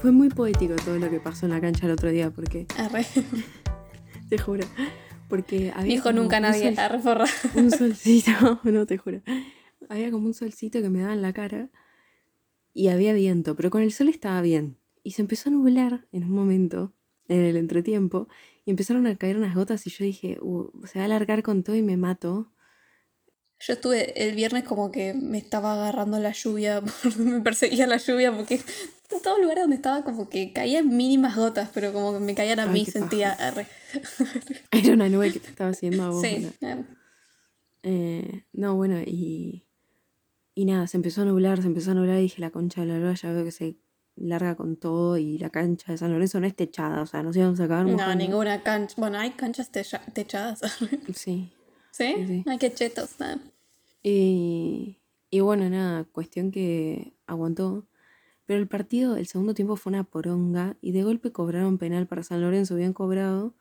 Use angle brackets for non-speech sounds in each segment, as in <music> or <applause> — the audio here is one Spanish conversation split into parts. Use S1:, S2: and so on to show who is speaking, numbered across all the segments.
S1: Fue muy poético todo lo que pasó en la cancha el otro día, porque.
S2: Arre. <laughs>
S1: Te juro. Porque había.
S2: Dijo nunca
S1: un
S2: nadie.
S1: sol-
S2: Arre, forra. <laughs>
S1: un solcito, <laughs> no te juro. Había como un solcito que me daba en la cara y había viento, pero con el sol estaba bien. Y se empezó a nublar en un momento, en el entretiempo, y empezaron a caer unas gotas y yo dije, "Uh, se va a alargar con todo y me mato.
S2: Yo estuve el viernes como que me estaba agarrando la lluvia, <laughs> me perseguía la lluvia porque en todo lugar donde estaba como que caían mínimas gotas, pero como que me caían a
S1: Ay,
S2: mí, sentía arre. <laughs>
S1: Era una nube que te estaba haciendo a vos.
S2: Sí,
S1: ¿no?
S2: eh,
S1: no, bueno, y, y nada, se empezó a nublar, se empezó a nublar y dije, la concha de la lora ya veo que se larga con todo y la cancha de San Lorenzo no es techada, o sea, nos íbamos a acabar
S2: no,
S1: mojando.
S2: ninguna cancha. Bueno, hay canchas techa- techadas. <laughs>
S1: Sí.
S2: ¿Sí?
S1: Sí, sí.
S2: Ay, qué chetos. nah.
S1: Y, y bueno, nada, cuestión que aguantó. Pero el partido, el segundo tiempo fue una poronga y de golpe cobraron penal para San Lorenzo, bien cobrado.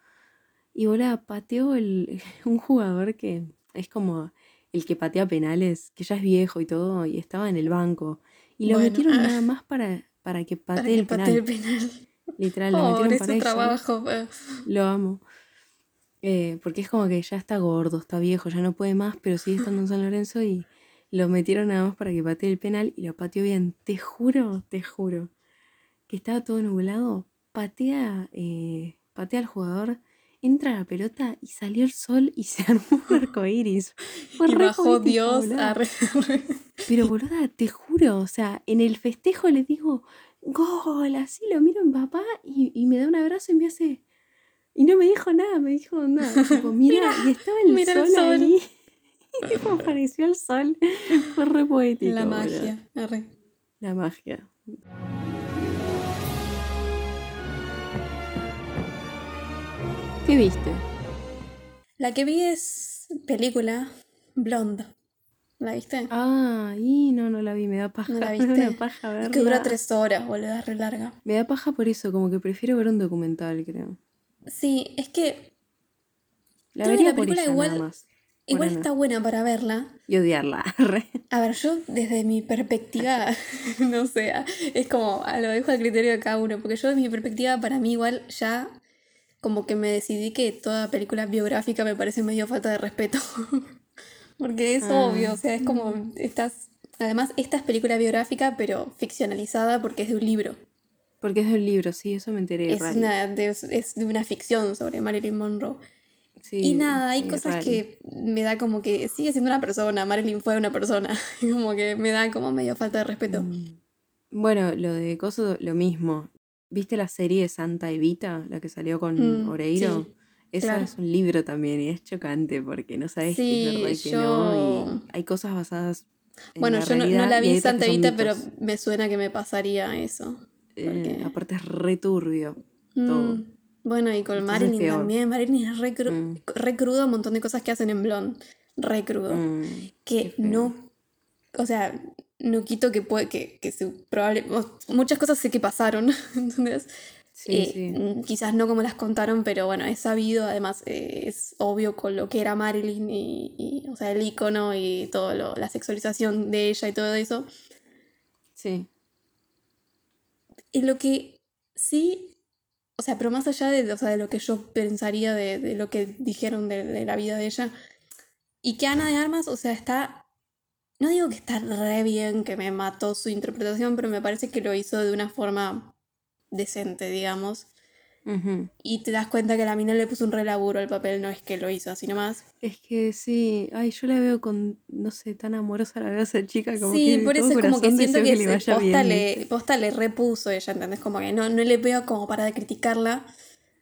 S1: Y volá, pateó el, <laughs> un jugador que es como el que patea penales, que ya es viejo y todo, y estaba en el banco. Y lo
S2: Bueno,
S1: metieron
S2: ah.
S1: nada más para, para que
S2: Para
S1: patee
S2: que
S1: el penal.
S2: el penal.
S1: Literal, lo
S2: Pobre,
S1: metieron para
S2: su
S1: eso.
S2: trabajo.
S1: Lo amo. Eh, porque es como que ya está gordo, está viejo, ya no puede más, pero sigue estando en San Lorenzo y lo metieron nada más para que patee el penal y lo pateó bien. Te juro, te juro, que estaba todo nublado. Patea, eh, patea al jugador, entra la pelota y salió el sol y <laughs> se armó un arco iris. Fue
S2: Y bajó
S1: poético,
S2: Dios.
S1: boluda. Pero boluda, te juro, o sea, en el festejo le digo, gol, así lo miro mi papá y, y me da un abrazo y me hace. Y no me dijo nada, me dijo nada. <laughs> Tipo, mira, y estaba el
S2: mira el
S1: sol,
S2: sol.
S1: ahí. <laughs> Y tipo, apareció el sol. Fue re poético.
S2: La magia. arre.
S1: La magia. ¿Qué viste?
S2: La que vi es película Blonde. ¿La viste?
S1: Ah, y no, no la vi, me da paja.
S2: ¿No la <laughs>
S1: Me da
S2: viste?
S1: paja
S2: Es
S1: verla.
S2: que dura tres horas, boludo, es re larga.
S1: Me da paja por eso, como que prefiero ver un documental, creo.
S2: Sí, es que
S1: La vería
S2: la
S1: por
S2: película
S1: ella
S2: igual-
S1: nada más.
S2: igual está buena para verla.
S1: Y odiarla. <laughs>
S2: A ver, yo desde mi perspectiva, <laughs> no sé, es como lo dejo al criterio de cada uno, porque yo desde mi perspectiva, para mí igual ya como que me decidí que toda película biográfica me parece medio falta de respeto. <laughs> porque es
S1: Ah.
S2: obvio, o sea, es como estás... Además, esta es película biográfica, pero ficcionalizada porque es de un libro.
S1: Porque es del libro, sí, eso me enteré.
S2: Es, una, de, es de una ficción sobre Marilyn Monroe.
S1: Sí,
S2: Y nada, hay cosas
S1: rari.
S2: que me da como que sigue siendo una persona, Marilyn fue una persona, <laughs> como que me da como medio falta de respeto.
S1: Mm. Bueno, lo de Coso, lo mismo. ¿Viste la serie Santa Evita, la que salió con
S2: Mm,
S1: Oreiro?
S2: sí,
S1: Esa
S2: claro.
S1: es un libro también y es chocante porque no sabes
S2: Sí,
S1: qué es verdad y qué no. Y hay cosas basadas en
S2: Bueno,
S1: la
S2: yo no, no la vi en Santa
S1: que
S2: Evita, pero me suena que me pasaría eso.
S1: Eh, aparte es re turbio todo.
S2: Mm, bueno, y con
S1: Entonces
S2: Marilyn también. Marilyn es re, cru-
S1: Mm.
S2: re crudo un montón de cosas que hacen en Blonde. Re crudo.
S1: Mm,
S2: que no, o sea, no quito que puede, que, que se probable, muchas cosas sé que pasaron, <laughs> ¿entendés?
S1: Sí,
S2: Eh,
S1: sí.
S2: mm, Quizás no como las contaron, pero bueno, es sabido, además eh, es obvio con lo que era Marilyn y, y, o sea, el icono y todo lo, la sexualización de ella y todo eso.
S1: Sí.
S2: Y lo que sí, o sea, pero más allá de, o sea, de lo que yo pensaría de, de lo que dijeron de, de la vida de ella, y que Ana de Armas, o sea, está, no digo que está re bien, que me mató su interpretación, pero me parece que lo hizo de una forma decente, digamos. Y te das cuenta que la mina le puso un re laburo al papel, no es que lo hizo así nomás.
S1: Es que sí, ay, yo la veo con, no sé, tan amorosa la veo a esa chica como
S2: Sí,
S1: que
S2: por eso es como que siento
S1: deseo
S2: que,
S1: le
S2: posta le repuso ella, ¿entendés? Como que no, no le veo como para de criticarla.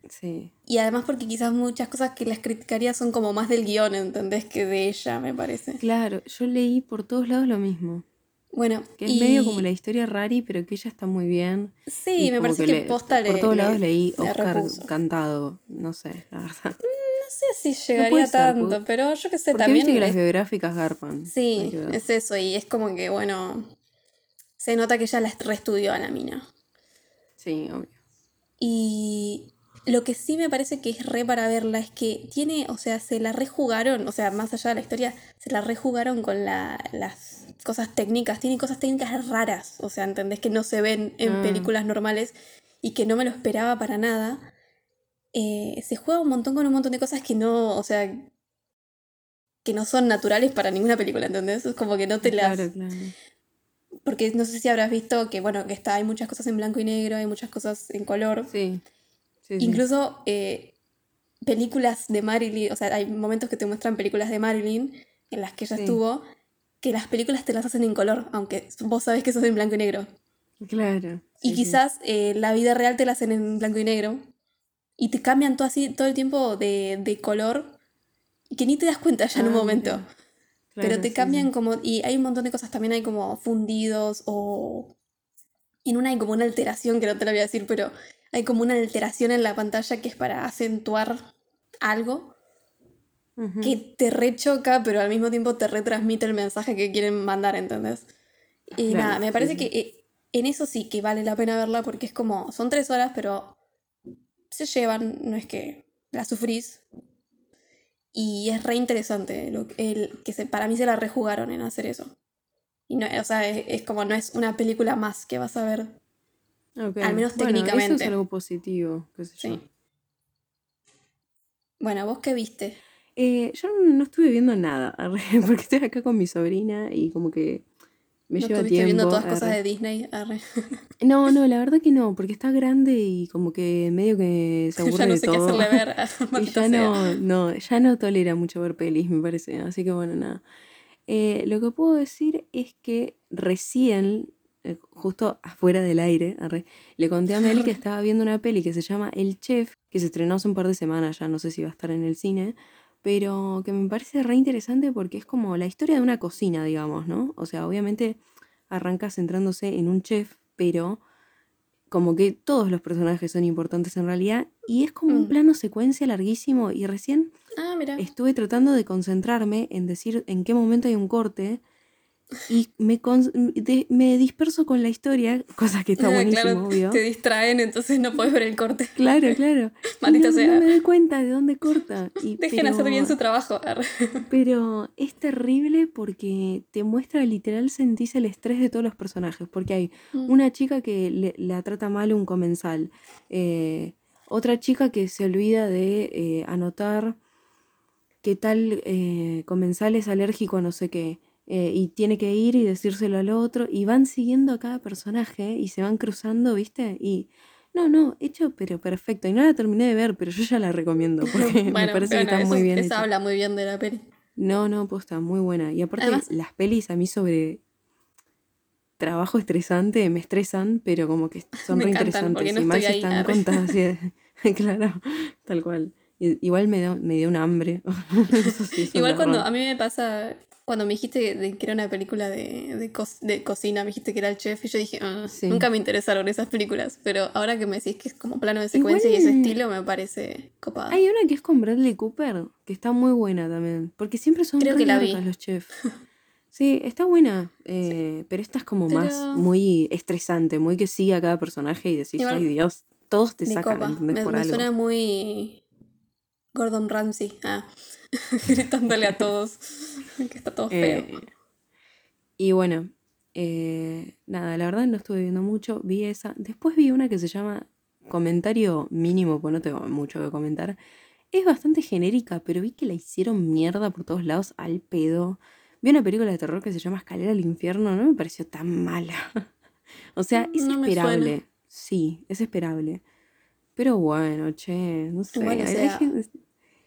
S1: Sí.
S2: Y además porque quizás muchas cosas que las criticaría son como más del guion, ¿entendés? Que de ella, me parece.
S1: Claro, yo leí por todos lados lo mismo.
S2: Bueno,
S1: Que es
S2: y
S1: medio como la historia rari, pero que ella está muy bien.
S2: sí, me parece que,
S1: le-
S2: posta le
S1: Por todos
S2: le-
S1: lados leí
S2: le
S1: Oscar
S2: repuso.
S1: cantado, no sé, la verdad.
S2: No sé si llegaría
S1: ser,
S2: tanto, pero yo qué sé,
S1: Porque
S2: también...
S1: viste que las biográficas garpan.
S2: Sí,
S1: que
S2: es eso, y es como que, bueno, se nota que ella la reestudió a la mina.
S1: Sí, obvio.
S2: Y lo que sí me parece que es re para verla es que tiene, o sea, se la rejugaron, o sea, más allá de la historia, se la rejugaron con la, las, cosas técnicas, tiene cosas técnicas raras, o sea, ¿entendés? Que no se ven en
S1: Ah.
S2: películas normales y que no me lo esperaba para nada. Eh, se juega un montón con un montón de cosas que no, o sea, que no son naturales para ninguna película, ¿entendés? Es como que no te las...
S1: Claro, claro.
S2: Porque no sé si habrás visto que, bueno, que está, hay muchas cosas en blanco y negro, hay muchas cosas en color.
S1: Sí. sí, sí.
S2: Incluso eh, películas de Marilyn, o sea, hay momentos que te muestran películas de Marilyn en las que ella
S1: Sí.
S2: estuvo, que las películas te las hacen en color, aunque vos sabés que eso es en blanco y negro.
S1: Claro.
S2: Y
S1: sí, sí.
S2: quizás eh, la vida real te la hacen en blanco y negro. Y te cambian todo así, todo el tiempo de, de color, y que ni te das cuenta ya en un
S1: Ah,
S2: momento.
S1: mira.
S2: Pero
S1: Claro,
S2: te
S1: sí,
S2: cambian como. Y hay un montón de cosas. También hay como fundidos o. En una hay como una alteración, que no te lo voy a decir, pero hay como una alteración en la pantalla que es para acentuar algo Que te rechoca, pero al mismo tiempo te retransmite el mensaje que quieren mandar, ¿entendés? Y
S1: Claro,
S2: nada, me parece
S1: sí.
S2: que eh, en eso sí que vale la pena verla porque es como. Son tres horas, pero se llevan, no es que la sufrís. Y es re interesante lo, el, que se, para mí se la rejugaron en hacer eso. Y no, o sea, es, es como no es una película más que vas a ver.
S1: Ok.
S2: al menos
S1: Bueno, Eso
S2: técnicamente.
S1: es algo positivo, qué sé yo.
S2: Sí. Bueno, ¿vos qué viste?
S1: Eh, yo no estuve viendo nada, <laughs> arre, porque estoy acá con mi sobrina y como que me
S2: ¿No
S1: lleva tiempo.
S2: viendo todas cosas de Disney? Arre. <laughs>
S1: No, no, la verdad que no, porque está grande y como que medio que se <laughs> aburre
S2: ya no
S1: de
S2: sé qué
S1: todo.
S2: hacerle ver.
S1: Y ya no, ya no tolera mucho ver pelis, me parece. Así que bueno, nada. Eh, lo que puedo decir es que recién, eh, justo afuera del aire, arre, le conté a Mel que estaba viendo una peli que se llama El Chef, que se estrenó hace un par de semanas, ya no sé si va a estar en el cine, pero que me parece re interesante porque es como la historia de una cocina, digamos, ¿no? O sea, obviamente arranca centrándose en un chef, pero como que todos los personajes son importantes en realidad y es como un
S2: Mm.
S1: plano secuencia larguísimo y recién
S2: Ah,
S1: estuve tratando de concentrarme en decir en qué momento hay un corte y me, con- de- me disperso con la historia, cosa que está
S2: Ah,
S1: buenísimo,
S2: claro,
S1: obvio.
S2: te distraen, entonces no puedes ver el corte.
S1: Claro, claro. <laughs>
S2: Maldita
S1: no,
S2: sea.
S1: no me doy cuenta de dónde corta. Y, <laughs>
S2: Dejen hacer bien su trabajo. <laughs>
S1: Pero es terrible porque te muestra literal sentís el estrés de todos los personajes. Porque hay
S2: Mm.
S1: una chica que le, la trata mal un comensal. eh, otra chica que se olvida de eh, anotar qué tal eh, comensal es alérgico a no sé qué. Eh, y tiene que ir y decírselo al otro. Y van siguiendo a cada personaje y se van cruzando, ¿viste? Y. No, no, hecho, pero perfecto. Y no la terminé de ver, pero yo ya la recomiendo <laughs> porque me
S2: Bueno,
S1: parece
S2: bueno,
S1: que está
S2: eso,
S1: muy bien. hecha.
S2: habla muy bien de la peli.
S1: No, no, posta, muy buena. Y aparte,
S2: Además-
S1: las pelis a mí sobre trabajo estresante me estresan, pero como que <laughs> son
S2: Me
S1: re interesantes.
S2: no
S1: y más
S2: ahí,
S1: están contadas así de- <laughs> claro, tal cual. Igual me dio, me dio un hambre. Sí
S2: Igual cuando a mí me pasa, cuando me dijiste de que era una película de, de, co- de cocina, me dijiste que era el chef y yo dije, "Ah,
S1: Sí.
S2: nunca me interesaron esas películas, pero ahora que me decís que es como plano de secuencia y ese estilo me parece copado.
S1: Hay una que es con Bradley Cooper, que está muy buena también. Porque siempre son
S2: Creo
S1: re
S2: que la vi.
S1: los chefs. <laughs> Sí, está buena. eh, pero esta es como más muy estresante, muy que sigue a cada personaje y decís,
S2: Igual-
S1: ay Dios, todos te
S2: Me
S1: sacan,
S2: copa,
S1: ¿entendés?
S2: me,
S1: Por
S2: me
S1: algo.
S2: suena muy Gordon Ramsay, ah, <laughs> gritándole a todos <laughs> que está todo feo.
S1: Eh, y bueno, eh, nada, la verdad no estuve viendo mucho, vi esa. Después vi una que se llama Comentario Mínimo, pues no tengo mucho que comentar. Es bastante genérica, pero vi que la hicieron mierda por todos lados al pedo. Vi una película de terror que se llama Escalera al Infierno, no me pareció tan mala. <laughs> o sea, es
S2: No me
S1: esperable. Sí, es esperable. Pero bueno, che, no sé.
S2: Igual, o
S1: hay- hay
S2: sea,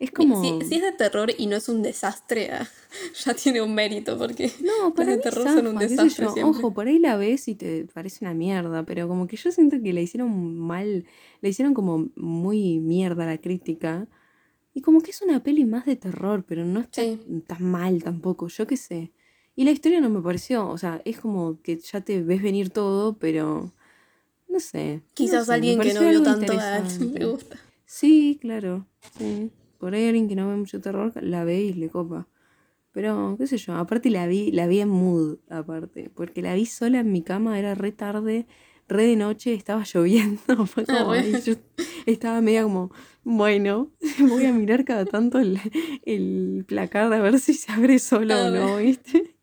S1: es como...
S2: Si, si es de terror y no es un desastre, ah, <laughs> ya tiene un mérito, porque
S1: No,
S2: las
S1: para
S2: de
S1: mí
S2: terror son un
S1: sé
S2: desastre
S1: yo.
S2: siempre.
S1: Ojo, por ahí la ves y te parece una mierda, pero como que yo siento que la hicieron mal, la hicieron como muy mierda la crítica. Y como que es una peli más de terror, pero no está
S2: Sí.
S1: tan mal tampoco, yo qué sé. Y la historia no me pareció, o sea, es como que ya te ves venir todo, pero no sé. no
S2: Quizás
S1: sé, me
S2: alguien que no vio tanto ah, <laughs> le gusta.
S1: Sí, claro. Sí. Por ahí alguien que no ve mucho terror la ve y le copa. Pero, qué sé yo, aparte la vi, la vi en mood, aparte. Porque la vi sola en mi cama, era re tarde, re de noche, estaba <laughs> lloviendo. Fue
S2: Ah,
S1: como, yo estaba media como, bueno, <laughs> voy a mirar cada tanto el, el placar a ver si se abre solo
S2: Ah,
S1: o no, ¿viste?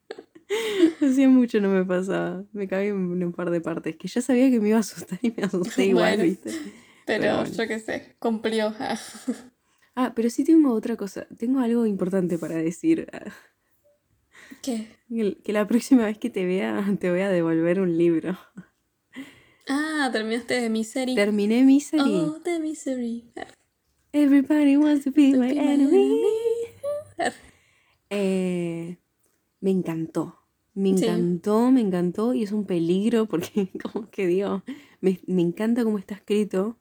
S1: <laughs> Hacía mucho no me pasaba. Me caí en un par de partes que ya sabía que me iba a asustar y me asusté igual,
S2: Bueno,
S1: ¿viste?
S2: Pero,
S1: Pero bueno.
S2: yo qué sé, cumplió.
S1: Ah, pero sí tengo otra cosa. Tengo algo importante para decir. <laughs>
S2: ¿Qué?
S1: Que la próxima vez que te vea <laughs> te voy a devolver un libro.
S2: Ah, terminaste de Misery.
S1: Terminé Misery.
S2: Oh, The Misery.
S1: Everybody wants to be
S2: To
S1: my
S2: be my
S1: enemy. Eh, me encantó. Me
S2: Sí.
S1: encantó, me encantó y es un peligro porque <laughs> como que digo, me, me encanta cómo está escrito.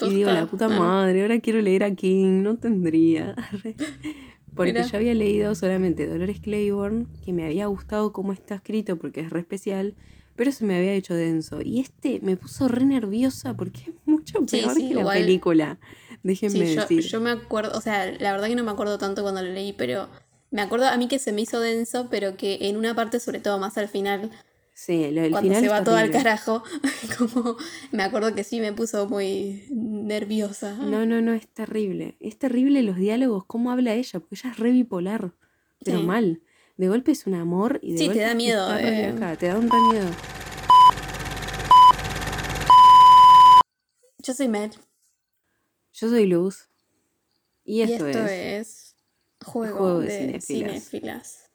S1: Y digo, la puta madre, ahora quiero leer a King, no tendría. <laughs> Porque
S2: Mira.
S1: yo había leído solamente Dolores Claiborne, que me había gustado cómo está escrito porque es re especial, pero se me había hecho denso. Y este me puso re nerviosa porque es mucho peor
S2: sí,
S1: que la película. Déjenme
S2: Sí, yo,
S1: decir.
S2: yo me acuerdo, o sea, la verdad que no me acuerdo tanto cuando lo leí, pero me acuerdo a mí que se me hizo denso, pero que en una parte, sobre todo más al final,
S1: Sí, lo
S2: cuando
S1: final
S2: se va todo al carajo, <laughs> como me acuerdo que sí me puso muy nerviosa.
S1: No, no, no, es terrible. Es terrible los diálogos, cómo habla ella, porque ella es re bipolar, pero
S2: Sí.
S1: mal. De golpe es un amor y de
S2: Sí, te da miedo, eh.
S1: te da un re miedo.
S2: Yo soy Mel
S1: Yo soy Luz. Y
S2: y
S1: esto,
S2: esto
S1: es.
S2: es Juego,
S1: Juego de
S2: de,
S1: cinéfilas.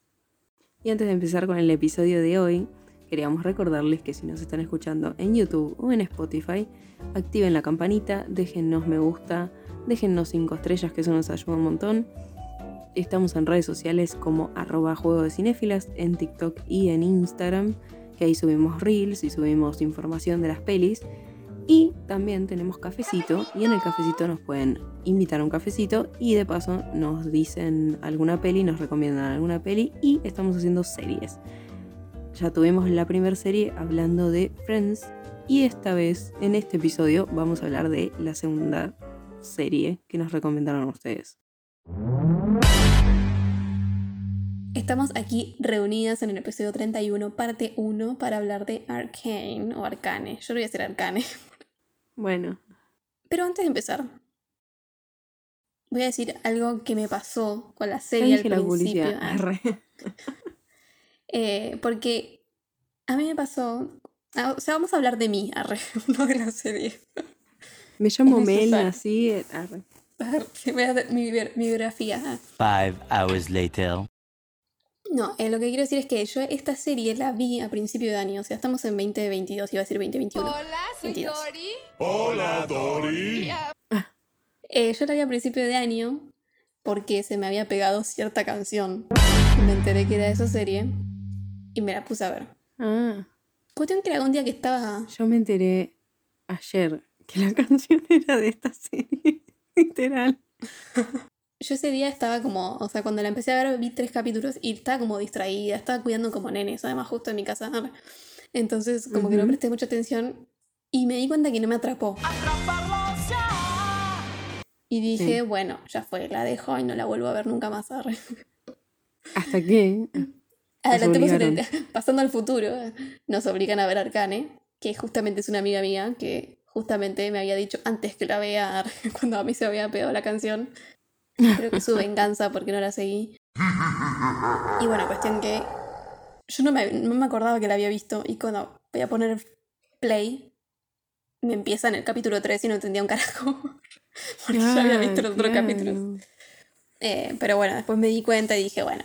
S1: Y antes de empezar con el episodio de hoy, queríamos recordarles que si nos están escuchando en YouTube o en Spotify, activen la campanita, déjennos me gusta, déjennos 5 estrellas que eso nos ayuda un montón. Estamos en redes sociales como arroba juego de cinéfilas, en TikTok y en Instagram, que ahí subimos reels y subimos información de las pelis. Y también tenemos cafecito y en el cafecito nos pueden invitar a un cafecito y de paso nos dicen alguna peli, nos recomiendan alguna peli y estamos haciendo series. Ya tuvimos la primera serie hablando de Friends y esta vez en este episodio vamos a hablar de la segunda serie que nos recomendaron ustedes.
S2: Estamos aquí reunidas en el episodio 31, parte 1, para hablar de Arcane o Arcane. Yo lo voy a decir Arcane.
S1: Bueno,
S2: Pero antes de empezar, voy a decir algo que me pasó con la serie al
S1: dije la <laughs>
S2: principio.
S1: publicidad.
S2: Ah,
S1: Arre.
S2: Eh, porque a mí me pasó. ah, O sea, vamos a hablar de mí, arre, <laughs> no de la serie.
S1: Me llamo
S2: Es
S1: Mel,
S2: necesario.
S1: nací. eh, arre.
S2: Arre, Voy a hacer mi, bi- mi biografía. ah.
S3: Five hours later.
S2: No, eh, lo que quiero decir es que yo esta serie la vi a principio de año. O sea, estamos en 2022, iba a decir 2021.
S4: Hola, soy
S2: 22.
S4: Dori.
S5: Hola, Dory.
S2: Eh, yo la vi a principio de año porque se me había pegado cierta canción. Me enteré que era de esa serie y me la puse a ver.
S1: Ah,
S2: Cuestión que era un día que estaba.
S1: yo me enteré ayer que la <laughs> canción era de esta serie. <laughs> Literal. <laughs>
S2: Yo ese día estaba como. O sea, cuando la empecé a ver vi tres capítulos y estaba como distraída. Estaba cuidando como nenes, además, justo en mi casa. Entonces, como que no presté mucha atención y me di cuenta que no me atrapó. Y dije,
S1: Sí.
S2: bueno, ya fue, la dejo y no la vuelvo a ver nunca más.
S1: ¿Hasta qué?
S2: Adelantemos el- <laughs> pasando al futuro, nos obligan a ver Arcane, que justamente es una amiga mía que justamente me había dicho antes que la vea <laughs> cuando a mí se había pegado la canción. Creo que su <laughs> venganza porque no la seguí. Y bueno, cuestión que yo no me, no me acordaba que la había visto y cuando voy a poner play me empieza en el capítulo 3 y no entendía un carajo. Porque ya había visto los otros
S1: Ah, claro.
S2: capítulos. Eh, pero bueno, después me di cuenta y dije, bueno,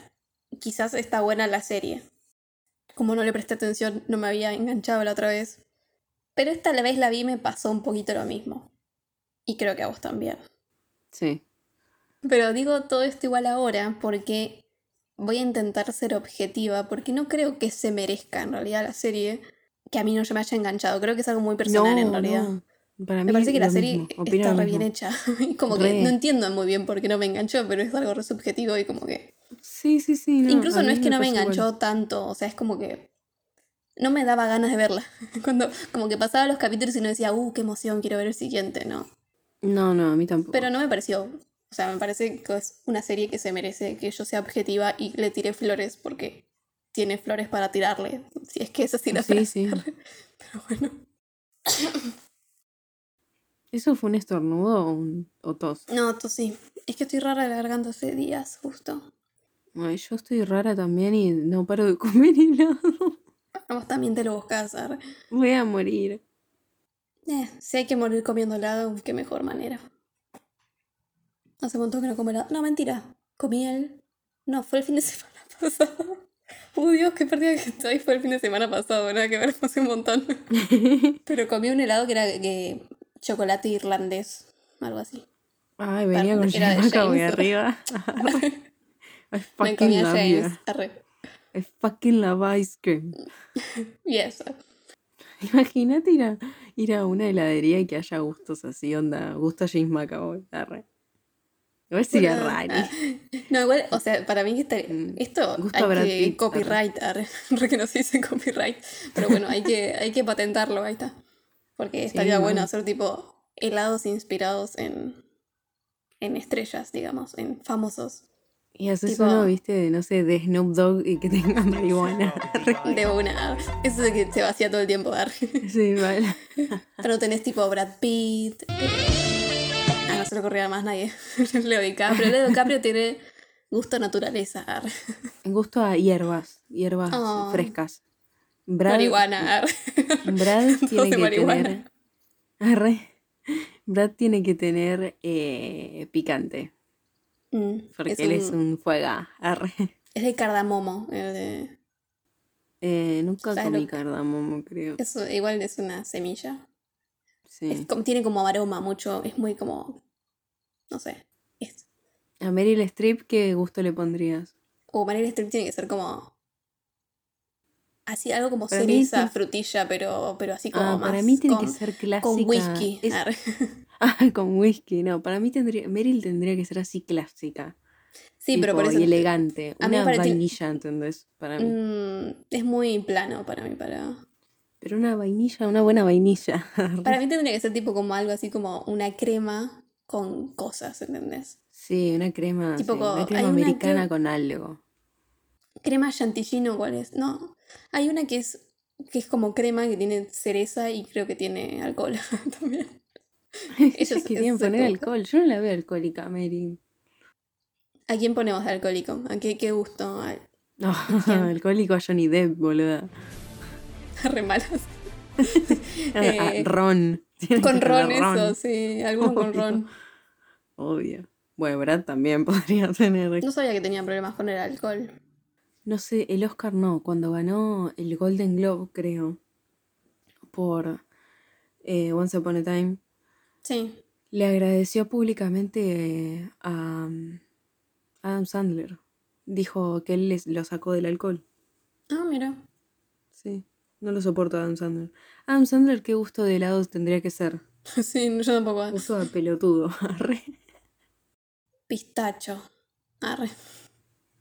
S2: quizás está buena la serie. Como no le presté atención, no me había enganchado la otra vez. Pero esta vez la vi me pasó un poquito lo mismo. Y creo que a vos también.
S1: Sí.
S2: Pero digo todo esto igual ahora porque voy a intentar ser objetiva porque no creo que se merezca en realidad la serie que a mí no se me haya enganchado. Creo que es algo muy personal en realidad.
S1: no. Para
S2: Me parece que la serie está re bien hecha. <laughs> Y como que no entiendo muy bien por qué no me enganchó, pero es algo re subjetivo y como que
S1: Sí, sí, sí. no,
S2: Incluso no es que no me
S1: igual.
S2: enganchó tanto, o sea, es como que no me daba ganas de verla. <laughs> Cuando como que pasaba los capítulos y no decía, uh, qué emoción, quiero ver el siguiente, no.
S1: No, no, a mí tampoco.
S2: Pero no me pareció, o sea, me parece que es una serie que se merece que yo sea objetiva y le tire flores porque tiene flores para tirarle, si es que esa sí la
S1: Sí,
S2: frase.
S1: sí. <laughs>
S2: Pero bueno.
S1: ¿Eso fue un estornudo o, un, o tos?
S2: No, tú sí. Es que estoy rara de la garganta hace días, justo.
S1: Ay, yo estoy rara también y no paro de comer <laughs> helado.
S2: A vos también te lo buscas, arre.
S1: Voy a morir.
S2: Eh, si hay que morir comiendo helado, qué mejor manera. Hace un montón que no como helado. No, mentira. Comí el. No, fue el fin de <laughs> semana pasado. Uy, Dios, qué perdida que estoy. Fue el fin de semana pasado, nada que ver, <laughs> fue hace un montón. Pero comí un helado que era que, chocolate irlandés, algo así.
S1: Ay, venía con
S2: de
S1: Shinaka muy
S2: James.
S1: arriba. <laughs> I fucking love.
S2: Arre.
S1: I fucking love ice cream. <laughs>
S2: Yes.
S1: Imagínate ir a, ir a una heladería y que haya gustos así, onda, gusto James McAvoy. Arre. Igual sería
S2: Bueno,
S1: raro.
S2: No, igual, o sea, para mí
S1: Mm,
S2: esto
S1: gusto
S2: hay que
S1: Pitt,
S2: copyright, arre. <laughs> Re que no se dice copyright, pero bueno, hay que, hay que patentarlo, ahí está. Porque estaría
S1: no.
S2: bueno hacer tipo helados inspirados en, en estrellas, digamos, en famosos.
S1: Y haces uno, viste, no sé, de Snoop Dogg y que tenga <laughs> marihuana. <laughs>
S2: De una, eso de que se vacía todo el tiempo, arre. <laughs>
S1: Sí, vale.
S2: Pero tenés tipo Brad Pitt. eh, Ah, no se le ocurría más nadie. Leo DiCaprio. Leo DiCaprio tiene gusto a naturaleza.
S1: Gusto a hierbas, hierbas
S2: Oh.
S1: frescas. Brad,
S2: Marihuana.
S1: Brad tiene
S2: de
S1: que
S2: marihuana.
S1: tener. Arre. Brad tiene que tener eh, picante.
S2: Mm,
S1: Porque
S2: es
S1: él es
S2: un-
S1: fuega. Arre. <laughs>
S2: Es de cardamomo. de-
S1: Eh, nunca
S2: ¿Sabes
S1: comí
S2: lo
S1: cardamomo, creo.
S2: eso, igual es una semilla.
S1: Sí.
S2: Es como- tiene como aroma mucho. Es muy como. No sé. Es,
S1: A Meryl Streep, ¿qué gusto le pondrías?
S2: o Meryl Streep tiene que ser como. Así, algo como
S1: Para
S2: cereza, frutilla, pero, pero así como
S1: Ah,
S2: más.
S1: para mí tiene
S2: con,
S1: que ser clásica.
S2: con whisky.
S1: Es-. <laughs> Ah, <laughs> con whisky, no. Para mí tendría. Meryl tendría que ser así clásica.
S2: Sí, pero por eso.
S1: Y elegante.
S2: a
S1: Una vainilla, ¿entendés? Para mí.
S2: Mm, es muy plano para mí. Para,
S1: Pero una vainilla, una buena vainilla. <laughs>
S2: para mí tendría que ser tipo como algo así como una crema con cosas, ¿entendés?
S1: Sí, una crema.
S2: Tipo
S1: sí,
S2: co-
S1: una crema
S2: hay una
S1: americana con algo.
S2: Crema chantilly, ¿cuál es? No, hay una que es que es como crema que tiene cereza y creo que tiene alcohol <laughs> también. <laughs>
S1: Ellos <laughs> querían poner alcohol. Yo no la veo alcohólica, Mary.
S2: ¿A quién ponemos de alcohólico? ¿A qué, qué gusto? <laughs> A-
S1: No, alcohólico a Johnny Depp, boluda.
S2: Re malas.
S1: A- a
S2: Eh,
S1: ron.
S2: Con ron, eso, sí, alguno con ron.
S1: Obvio. Bueno, Brad también podría tener.
S2: No sabía que tenía problemas con el alcohol.
S1: No sé, el Oscar no. Cuando ganó el Golden Globe, creo, por eh, Once Upon a Time,
S2: Sí.
S1: le agradeció públicamente eh, a Adam Sandler. Dijo que él les, lo sacó del alcohol.
S2: Ah, mira.
S1: Sí, no lo soporto a Adam Sandler. Adam Sandler, ¿qué gusto de helados tendría que ser? <laughs>
S2: Sí, yo tampoco.
S1: Gusto a pelotudo. <laughs> Arre.
S2: Pistacho. Arre.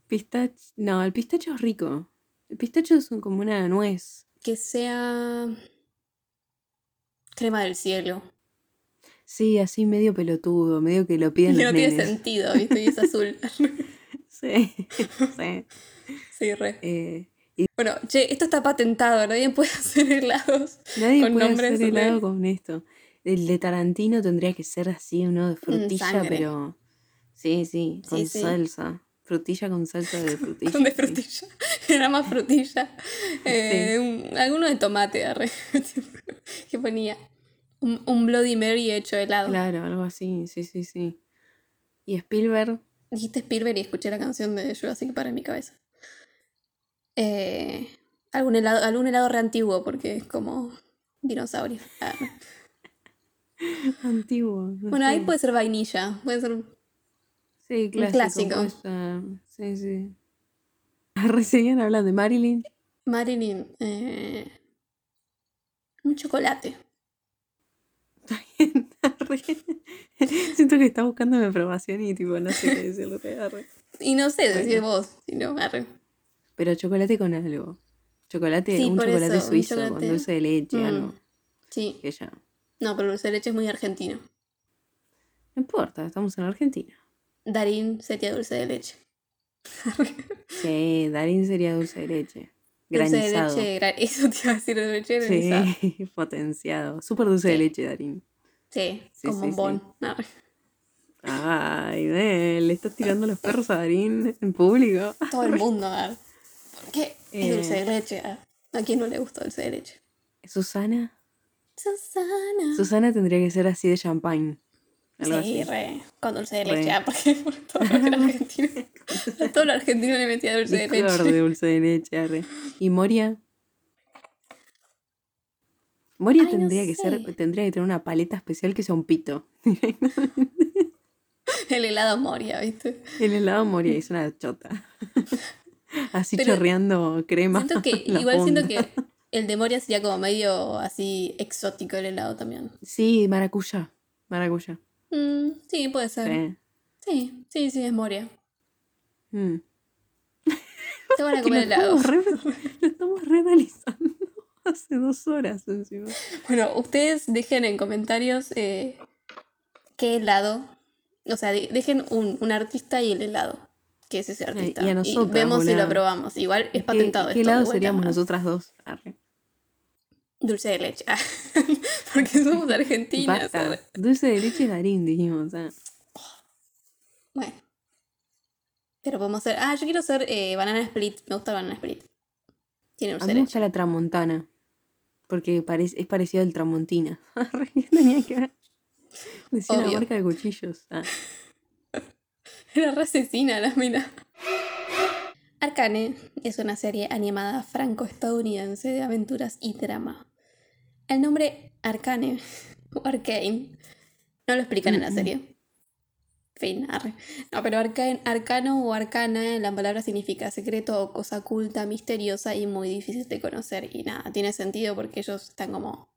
S1: Pistacho. No, el pistacho es rico. El pistacho es un- como una nuez.
S2: Que sea. Crema del cielo.
S1: Sí, así medio pelotudo, medio que lo <laughs> piden
S2: Que no tiene sentido, ¿viste? Y es azul. <laughs>
S1: Sí, <laughs> sí.
S2: sí, re.
S1: Eh,
S2: Bueno, che, esto está patentado, nadie puede hacer helados.
S1: nadie
S2: Con
S1: puede
S2: nombres
S1: hacer helado con esto. El de Tarantino tendría que ser así, uno de frutilla,
S2: sangre.
S1: pero. Sí, sí, con
S2: Sí, sí.
S1: salsa. Frutilla con salsa de frutilla.
S2: Con de
S1: sí.
S2: frutilla. Era más frutilla. Eh, un- alguno de tomate, arre. que ponía un, un Bloody Mary hecho helado.
S1: Claro, algo así, sí, sí, sí. Y Spielberg,
S2: Dijiste Spielberg y escuché la canción de Jurassic Park en mi cabeza. Eh, algún helado, algún helado re antiguo porque es como dinosaurio. Ah. <laughs>
S1: antiguo. no
S2: Bueno, ahí puede ser vainilla. Puede ser.
S1: Sí, clásico.
S2: clásico.
S1: puede ser. Sí, sí. <laughs> Recién hablan de Marilyn.
S2: Marilyn. eh, un chocolate.
S1: Arre. <laughs> Siento que está buscando mi aprobación y tipo no sé qué decirle. arre.
S2: Y no sé
S1: Bueno.
S2: vos, sino arre.
S1: Pero chocolate con algo. Chocolate,
S2: Sí,
S1: un chocolate
S2: eso, un
S1: suizo con dulce de leche,
S2: Mm.
S1: algo.
S2: Sí.
S1: Ya.
S2: No, pero el dulce de leche es muy argentino.
S1: No importa, estamos en Argentina.
S2: Darín sería dulce de leche. <laughs>
S1: Sí, Darín sería dulce de leche.
S2: Dulce de leche, <laughs> eso te iba a decir, dulce de leche granizado.
S1: Sí, <laughs> potenciado. Súper dulce de leche, Darín.
S2: Sí,
S1: Sí,
S2: con
S1: sí,
S2: bombón.
S1: Ay, ve, le estás tirando los perros a Darín en público. <laughs>
S2: Todo el mundo. ¿Por qué? Es
S1: Eh.
S2: dulce de leche. ¿A ¿A quién no le gusta dulce de leche?
S1: Susana.
S2: Susana.
S1: Susana tendría que ser así de champagne. Algo
S2: Sí,
S1: así.
S2: re. Con dulce de leche. ah, porque <laughs> por todo era argentino. A <laughs> todo lo argentino le metía dulce de
S1: Licor de
S2: leche.
S1: dulce de leche. ¿Y Moria? Moria
S2: Ay, no
S1: tendría que
S2: sé.
S1: ser, tendría que tener una paleta especial que sea un pito. <laughs>
S2: El helado Moria, ¿viste?
S1: El helado Moria es una chota. Así
S2: Pero
S1: chorreando crema.
S2: Siento que, igual siento que el de Moria sería como medio así exótico el helado también.
S1: Sí, maracuyá. Maracuyá.
S2: Mm, sí, puede ser.
S1: Sí.
S2: Sí, sí, sí, es Moria.
S1: Mm.
S2: Te van a <laughs> comer helado.
S1: lo estamos reanalizando <laughs> hace dos horas encima.
S2: Bueno, ustedes dejen en comentarios eh, qué helado. O sea, de- dejen un, un artista y el helado. Que es ese artista.
S1: y a nosotras,
S2: vemos si lo probamos. Igual es
S1: ¿Qué-
S2: patentado
S1: ¿Qué
S2: esto.
S1: helado seríamos nosotras dos? Arre.
S2: Dulce de leche. Ah, <laughs> Porque somos argentinas.
S1: Basta. Dulce de leche y Darín, dijimos. ah.
S2: Bueno. Pero podemos hacer. Ah, yo quiero hacer eh, banana split. Me gusta el banana split. Tiene
S1: A
S2: dulce
S1: mí
S2: de
S1: me
S2: leche.
S1: la tramontana. Porque es parecido al tramontina. <laughs> ¿qué tenía que ver? Decía la
S2: Obvio.
S1: marca de cuchillos. Ah. <laughs>
S2: Era re asesina la mina. Arcane es una serie animada franco-estadounidense de aventuras y drama. El nombre Arcane <laughs> o Arcane no lo explican en la serie. Fin, arre. No, pero arcane, arcano o arcana, la palabra significa secreto o cosa oculta, misteriosa y muy difícil de conocer. Y nada, tiene sentido porque ellos están como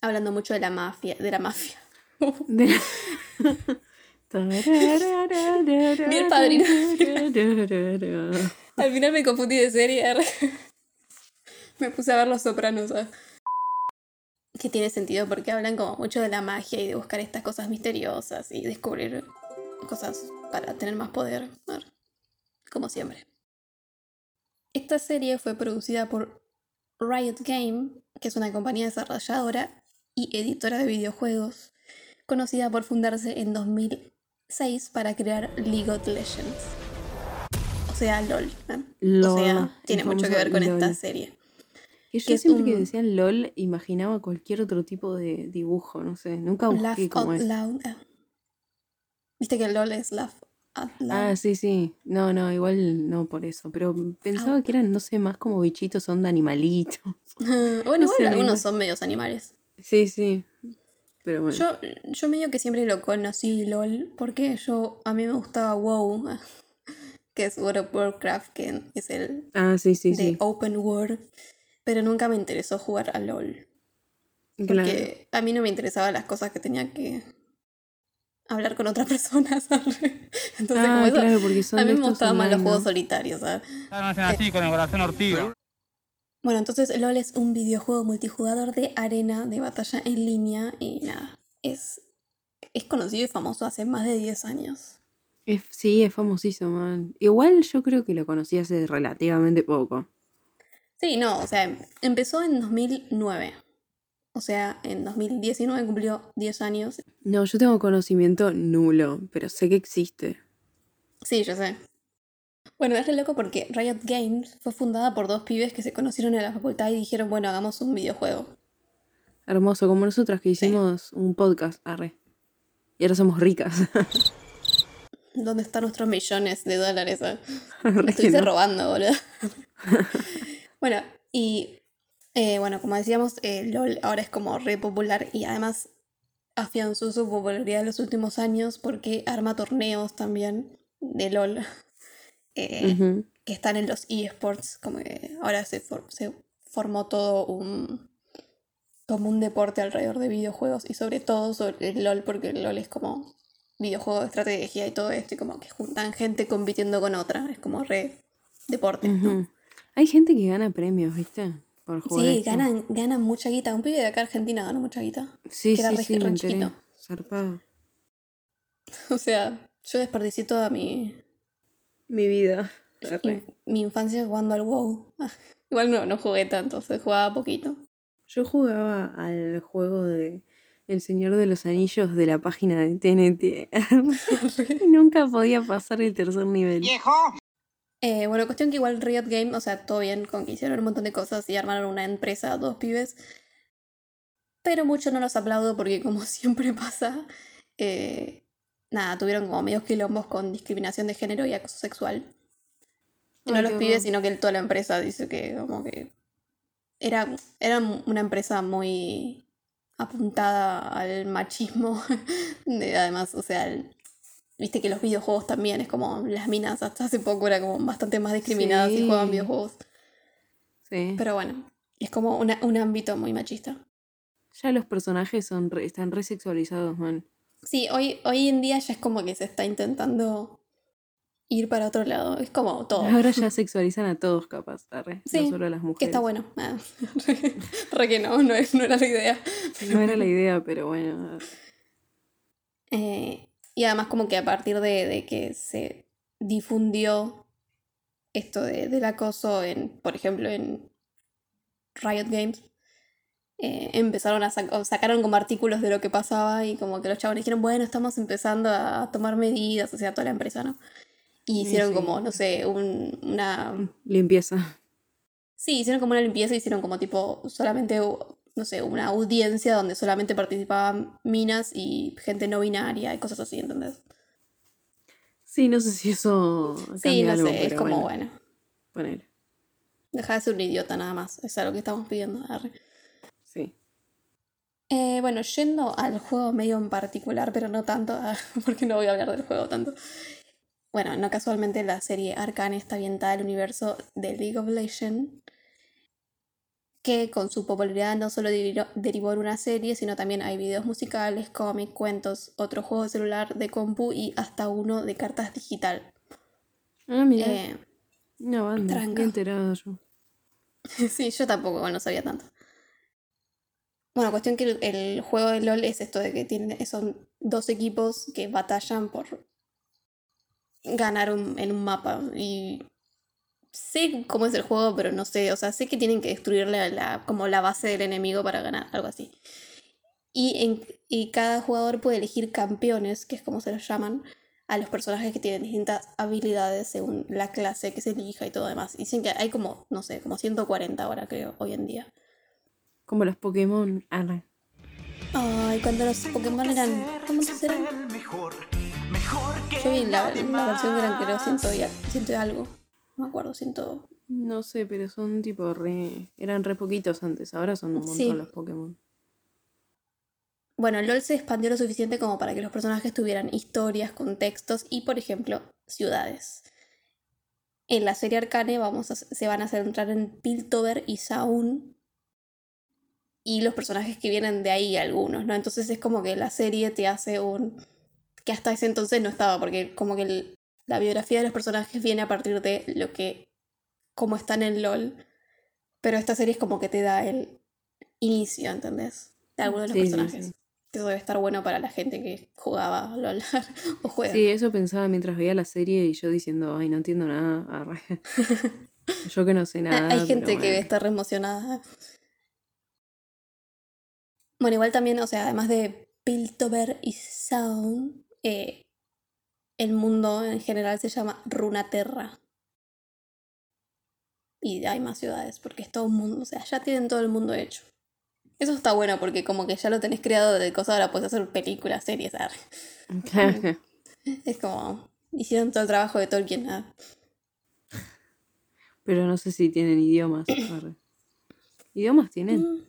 S2: hablando mucho de la mafia, de la mafia. <laughs>
S1: De-
S2: Bien <laughs> padrino. Al final me confundí de serie. me puse a ver Los Sopranos. ¿sabes? Que tiene sentido porque hablan como mucho de la magia y de buscar estas cosas misteriosas y descubrir cosas para tener más poder. Como siempre. Esta serie fue producida por Riot Game, que es una compañía desarrolladora y editora de videojuegos, conocida por fundarse en 2006 para crear League of Legends. O sea, LOL. ¿eh?
S1: LOL,
S2: o sea, tiene mucho que ver con esta serie.
S1: Que yo
S2: que
S1: siempre que decían LOL imaginaba cualquier otro tipo de dibujo, no sé. Nunca busqué cómo
S2: out
S1: es.
S2: loud. ah. Viste que LOL es laugh out loud.
S1: Ah, sí, sí. No, no, igual no por eso. Pero pensaba que eran, no sé, más como bichitos, onda animalitos. <laughs>
S2: bueno,
S1: no
S2: igual
S1: sé,
S2: algunos son medios animales.
S1: Sí, sí. Pero bueno.
S2: Yo, yo medio que siempre lo conocí LOL porque yo a mí me gustaba WoW, ah, <laughs> que es World of Warcraft, que es el
S1: Ah, sí, sí,
S2: de
S1: sí.
S2: Open World, pero nunca me interesó jugar a LOL.
S1: Claro.
S2: Porque a mí no me interesaban las cosas que tenía que hablar con otras <laughs> personas. ¿sabes? Entonces,
S1: Ah,
S2: como eso,
S1: claro, porque son
S2: a mí me gustaban más los juegos solitarios.
S5: hacen así con el corazón ortiga.
S2: Bueno, entonces LOL es un videojuego multijugador de arena de batalla en línea y nada, es, es conocido y famoso hace más de 10 años.
S1: Es- sí, es famosísimo, man. Igual yo creo que lo conocí hace relativamente poco.
S2: Sí, no, o sea, empezó en 2009. O sea, en 2019 cumplió 10 años.
S1: No, yo tengo conocimiento nulo, pero sé que existe.
S2: Sí, yo sé. Bueno, es re loco porque Riot Games fue fundada por dos pibes que se conocieron en la facultad y dijeron, bueno, hagamos un videojuego.
S1: Hermoso, como nosotras que hicimos un podcast, arre. Y ahora somos ricas.
S2: ¿Dónde están nuestros millones de dólares? <laughs> Me estuviste
S1: no.
S2: robando, boludo. <laughs> bueno, y eh, bueno, como decíamos, eh, LOL ahora es como re popular y además afianzó su popularidad en los últimos años porque arma torneos también de LOL <laughs> eh, que están en los eSports, como que ahora se, for- se formó todo un como un deporte alrededor de videojuegos y sobre todo sobre el LOL porque el LOL es como videojuego de estrategia y todo esto y como que juntan gente compitiendo con otra, es como re deporte. ¿no?
S1: Hay gente que gana premios, ¿viste? Por jugar
S2: Sí,
S1: esto.
S2: ganan, ganan mucha guita. Un pibe de acá Argentina ganó mucha guita.
S1: Sí,
S2: que era
S1: sí,
S2: re-
S1: sí,
S2: re
S1: enteré.
S2: chiquito.
S1: Zarpado. <laughs>
S2: O sea, yo desperdicié toda mi,
S1: Mi vida.
S2: mi, mi infancia jugando al WoW. Ah, Igual no, no jugué tanto, se jugaba poquito.
S1: Yo jugaba al juego de el Señor de los Anillos de la página de TNT. <laughs> <laughs> Y Nunca podía pasar el tercer nivel.
S2: Eh, bueno, cuestión que igual Riot Game, o sea, todo bien con que hicieron un montón de cosas y armaron una empresa, dos pibes. Pero mucho no los aplaudo porque como <laughs> siempre pasa, eh, nada, tuvieron como medios quilombos con discriminación de género y acoso sexual. Y no
S1: Ay,
S2: los pibes, sino que toda la empresa dice que como que era, era una empresa muy apuntada al machismo. <laughs> de- además, o sea, el- viste que los videojuegos también es como las minas hasta hace poco era como bastante más discriminadas y jugaban
S1: Sí.
S2: videojuegos.
S1: Sí.
S2: Pero bueno, es como una- un ámbito muy machista.
S1: Ya los personajes son re- están resexualizados, man.
S2: Sí, hoy, hoy en día ya es como que se está intentando ir para otro lado. Es como todo.
S1: Ahora ya sexualizan a todos, capaz. arre,
S2: Sí,
S1: no solo a las mujeres.
S2: Que está bueno. Ah, re, <laughs> re que no, no, no era la idea.
S1: No era la idea, pero bueno.
S2: Eh, y además como que a partir de, de que se difundió esto de- del acoso en, por ejemplo, en Riot Games, eh, empezaron a sacar, sacaron como artículos de lo que pasaba y como que los chavos dijeron, bueno, estamos empezando a tomar medidas, o sea, toda la empresa, ¿no? Y
S1: Sí,
S2: hicieron
S1: sí.
S2: como, no sé, un- una...
S1: Limpieza.
S2: Sí, hicieron como una limpieza, hicieron como tipo solamente, no sé, una audiencia donde solamente participaban minas y gente no binaria y cosas así, ¿entendés?
S1: Sí, no sé si eso
S2: Sí, no
S1: algo,
S2: sé, es como
S1: bueno,
S2: bueno.
S1: ponele.
S2: Deja de ser un idiota nada más, es algo que estamos pidiendo. arre.
S1: Sí.
S2: Eh, bueno, yendo al juego medio en particular, pero no tanto, <laughs> ah, porque no voy a hablar del juego tanto. Bueno, no casualmente la serie Arcane está ambientada en el universo de League of Legends, que con su popularidad no solo derivó, en una serie, sino también hay videos musicales, cómics, cuentos, otro juego de celular, de compu y hasta uno de cartas digital.
S1: Ah, mira.
S2: Eh,
S1: una banda.
S2: tranca.
S1: Bien enterado yo. <laughs>
S2: Sí, yo tampoco, bueno, no sabía tanto. Bueno, cuestión que el, el juego de LOL es esto de que tienen, son dos equipos que batallan por ganar un- en un mapa. Y sé cómo es el juego, pero no sé, o sea, sé que tienen que destruir la, la- como la base del enemigo para ganar, algo así. Y, en, y cada jugador puede elegir campeones, que es como se los llaman, a los personajes que tienen distintas habilidades según la clase que se elija y todo demás. Dicen que hay como, no sé, como 140 ahora creo, hoy en día.
S1: Como los Pokémon. Arre.
S2: Ay, cuando los Pokémon eran... ¿Cuántos eran? Yo vi la, la versión que eran creo ciento y, ciento y algo. No me acuerdo, ciento...
S1: No sé, pero son tipo re. Eran re poquitos antes. Ahora son un montón
S2: Sí.
S1: los Pokémon.
S2: Bueno, LOL se expandió lo suficiente como para que los personajes tuvieran historias, contextos y, por ejemplo, ciudades. En la serie Arcane vamos a- se van a centrar en Piltover y Zaun y los personajes que vienen de ahí algunos, ¿no? Entonces es como que la serie te hace un... que hasta ese entonces no estaba, porque como que el- la biografía de los personajes viene a partir de lo que... como están en LOL, pero esta serie es como que te da el inicio, ¿entendés? De algunos de los
S1: Sí,
S2: personajes.
S1: sí.
S2: Que Eso debe estar bueno para la gente que jugaba LOL <laughs> o juega.
S1: Sí, eso pensaba mientras veía la serie y yo diciendo, ay, no entiendo nada. arre". <laughs> yo que no sé
S2: Ah,
S1: nada.
S2: Hay gente que
S1: bueno.
S2: está re emocionada. Bueno, igual también, o sea, además de Piltover y Sound, eh, el mundo en general se llama Runaterra. Y hay más ciudades, porque es todo un mundo, o sea, ya tienen todo el mundo hecho. Eso está bueno porque como que ya lo tenés creado de cosas, ahora puedes hacer películas, series.
S1: Claro. <laughs>
S2: Es como, hicieron todo el trabajo de Tolkien. ah.
S1: Pero no sé si tienen idiomas. ¿Idiomas tienen?
S2: Mm,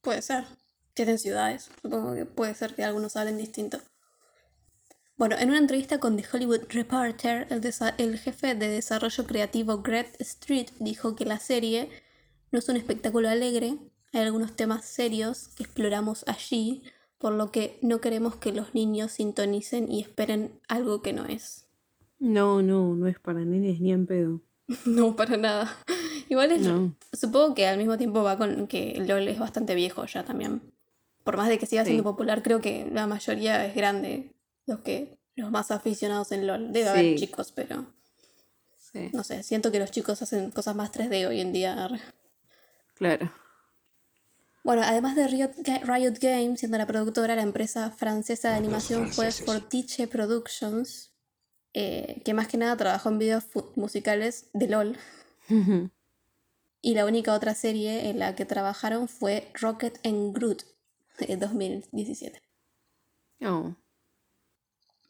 S2: Puede ser. Tienen ciudades. Supongo que puede ser que algunos hablen distinto. Bueno, en una entrevista con The Hollywood Reporter, el, el jefe de desarrollo creativo Greg Street dijo que la serie no es un espectáculo alegre, hay algunos temas serios que exploramos allí, por lo que no queremos que los niños sintonicen y esperen algo que no es.
S1: No, no, no es para nenes ni en pedo. <laughs>
S2: No, para nada. Igual es,
S1: No.
S2: Supongo que al mismo tiempo va con que LOL es bastante viejo ya también. Por más de que siga siendo
S1: Sí.
S2: popular, creo que la mayoría es grande. Los que los más aficionados en LOL. Debe haber chicos, pero
S1: Sí,
S2: no sé. Siento que los chicos hacen cosas más 3D hoy en día.
S1: claro.
S2: Bueno, además de Riot, Ga- Riot Games, siendo la productora, la empresa francesa de animación fue Fortiche Productions, eh, que más que nada trabajó en videos musicales de LOL. Y la única otra serie en la que trabajaron fue Rocket and Groot, en 2017.
S1: Oh.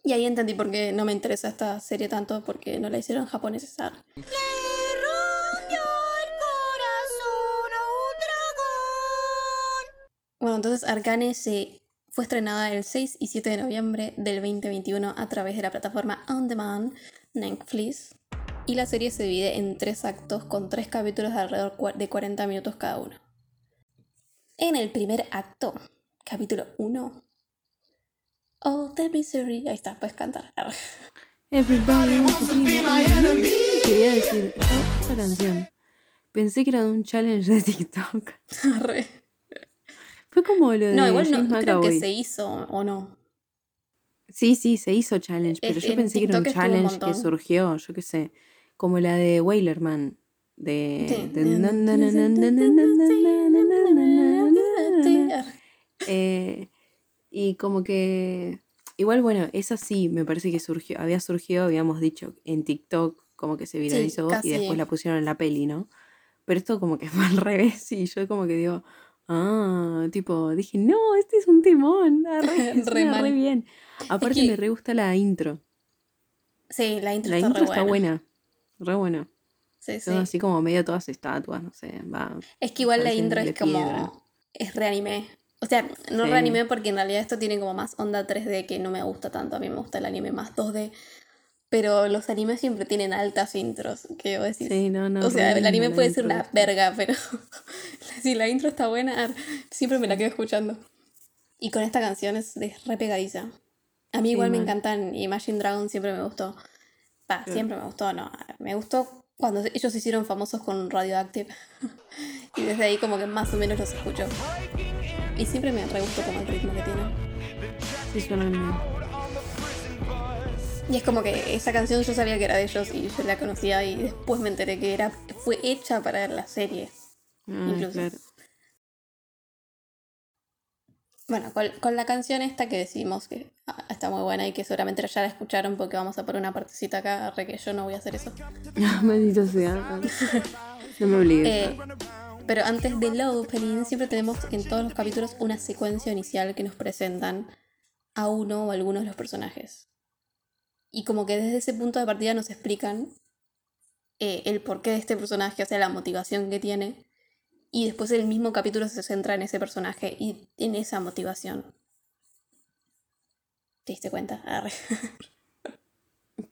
S2: Y ahí entendí por qué no me interesa esta serie tanto, porque no la hicieron japoneses. Bueno, entonces Arcane se fue estrenada el 6 y 7 de noviembre del 2021 a través de la plataforma On Demand Netflix. Y la serie se divide en tres actos con tres capítulos de alrededor de 40 minutos cada uno. En el primer acto, capítulo 1. Oh, the misery. Ahí está, puedes cantar.
S1: Everybody wants to be my enemy. Quería decir, oh, esta canción. Pensé que era un challenge de TikTok.
S2: Re.
S1: Fue como lo de.
S2: No, igual
S1: James no,
S2: creo que se hizo, ¿o no?
S1: Sí, sí, se hizo challenge, pero yo pensé que era un challenge que surgió, yo qué sé, como la de Wailerman. De. Eh, y como que. Igual, bueno, esa sí me parece que surgió, había surgido, habíamos dicho, en TikTok, como que se viralizó y después la pusieron en la peli, ¿no? Pero esto como que <laughs> fue al revés y yo como que digo, ah, tipo, dije, no, este es un timón, ah, re, <laughs>
S2: Re
S1: bien. Aparte
S2: que-
S1: me re gusta la intro,
S2: Sí, la intro
S1: la
S2: está
S1: intro
S2: re
S1: está
S2: buena.
S1: buena, re buena.
S2: Sí, sí.
S1: Así como medio todas estatuas, no sé, va.
S2: Es que igual la intro es como. Es reanime. O sea, no
S1: Sí.
S2: reanime porque en realidad esto tiene como más onda 3D que no me gusta tanto. A mí me gusta el anime más 2D. Pero los animes siempre tienen altas intros. Que vos decís.
S1: Sí, no, no.
S2: o sea, el anime puede ser una verga, pero <laughs> si la intro está buena, siempre me la quedo escuchando. Y con esta canción es, es re pegadiza. A mí
S1: Sí,
S2: igual me encantan Imagine Dragons, siempre me gustó.
S1: Sí.
S2: siempre me gustó, no. Me gustó cuando ellos se hicieron famosos con Radioactive. <laughs> y desde ahí como que más o menos los escucho. Y siempre me re gustó como el ritmo que tienen.
S1: Sí, suenan bien.
S2: Y es como que esa canción yo sabía que era de ellos y yo la conocía y después me enteré que era, fue hecha para la serie.
S1: Ah,
S2: Incluso.
S1: claro.
S2: Bueno, con, con la canción esta que decimos que ah, está muy buena y que seguramente ya la escucharon porque vamos a poner una partecita acá, re que yo no voy a hacer eso. <laughs>
S1: Maldito sea. <laughs> No me obligues.
S2: Eh, pero antes del opening siempre tenemos en todos los capítulos una secuencia inicial que nos presentan a uno o algunos de los personajes. Y como que desde ese punto de partida nos explican eh, el porqué de este personaje, o sea, la motivación que tiene. Y después el mismo capítulo se centra en ese personaje y en esa motivación. ¿Te diste cuenta?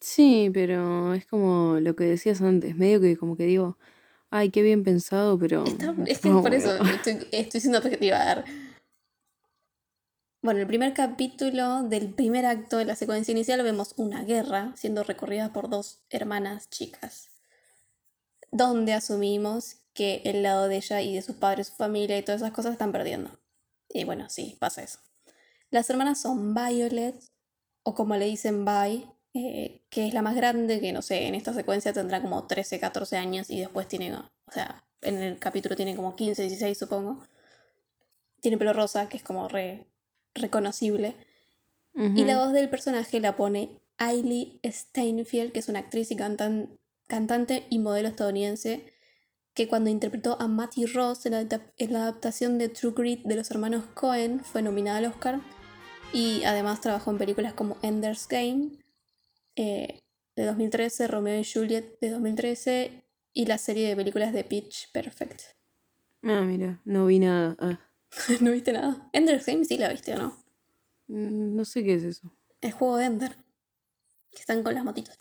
S1: Sí, pero es como lo que decías antes, medio que como que digo, ay, qué bien pensado, pero...
S2: Está- es que
S1: no,
S2: por eso
S1: bueno.
S2: estoy, estoy siendo objetiva. A ver. Bueno, el primer capítulo del primer acto de la secuencia inicial vemos una guerra siendo recorrida por dos hermanas chicas, donde asumimos que el lado de ella y de sus padres, su familia y todas esas cosas están perdiendo. Y bueno, sí, pasa eso. Las hermanas son Violet, o como le dicen Vi, eh, que es la más grande, que no sé, en esta secuencia tendrá como 13, 14 años y después tiene, o sea, en el capítulo tiene como 15, 16 supongo. Tiene pelo rosa, que es como re reconocible. Y la voz del personaje la pone Hailey Steinfeld, que es una actriz y cantan- cantante y modelo estadounidense, que cuando interpretó a Matty Ross en la, en la adaptación de True Grit de los hermanos Cohen, fue nominada al Oscar. Y además trabajó en películas como Ender's Game eh, de 2013, Romeo y Juliet de 2013 y la serie de películas de Pitch Perfect.
S1: Ah, mira, no vi nada. Ah, <laughs>
S2: ¿No viste nada? Ender's Game sí la viste o no.
S1: mm, no sé qué es eso.
S2: El juego de Ender. Que están con las motitos.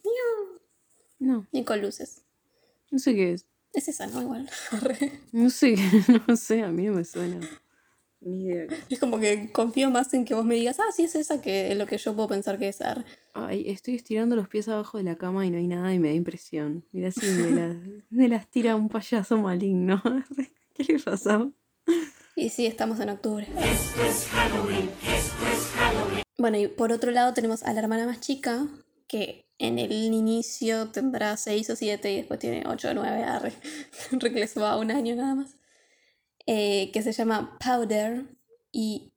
S1: No,
S2: Y con luces.
S1: no sé qué es.
S2: Es esa, ¿no? Igual. <laughs>
S1: No sé, <laughs> no sé, a mí no me suena. Ni idea. <laughs>
S2: es como que confío más en que vos me digas, ah, sí es esa, que es lo que yo puedo pensar que es. Ar.
S1: Ay, estoy estirando los pies abajo de la cama y no hay nada y me da impresión. Mira si me las, <laughs> me las tira un payaso maligno. <laughs> ¿Qué le pasó?
S2: Y sí, estamos en octubre. Bueno, y por otro lado tenemos a la hermana más chica, que en el inicio tendrá 6 o 7 y después tiene 8 o 9, arre, re que les va un año nada más. Eh, que se llama Powder y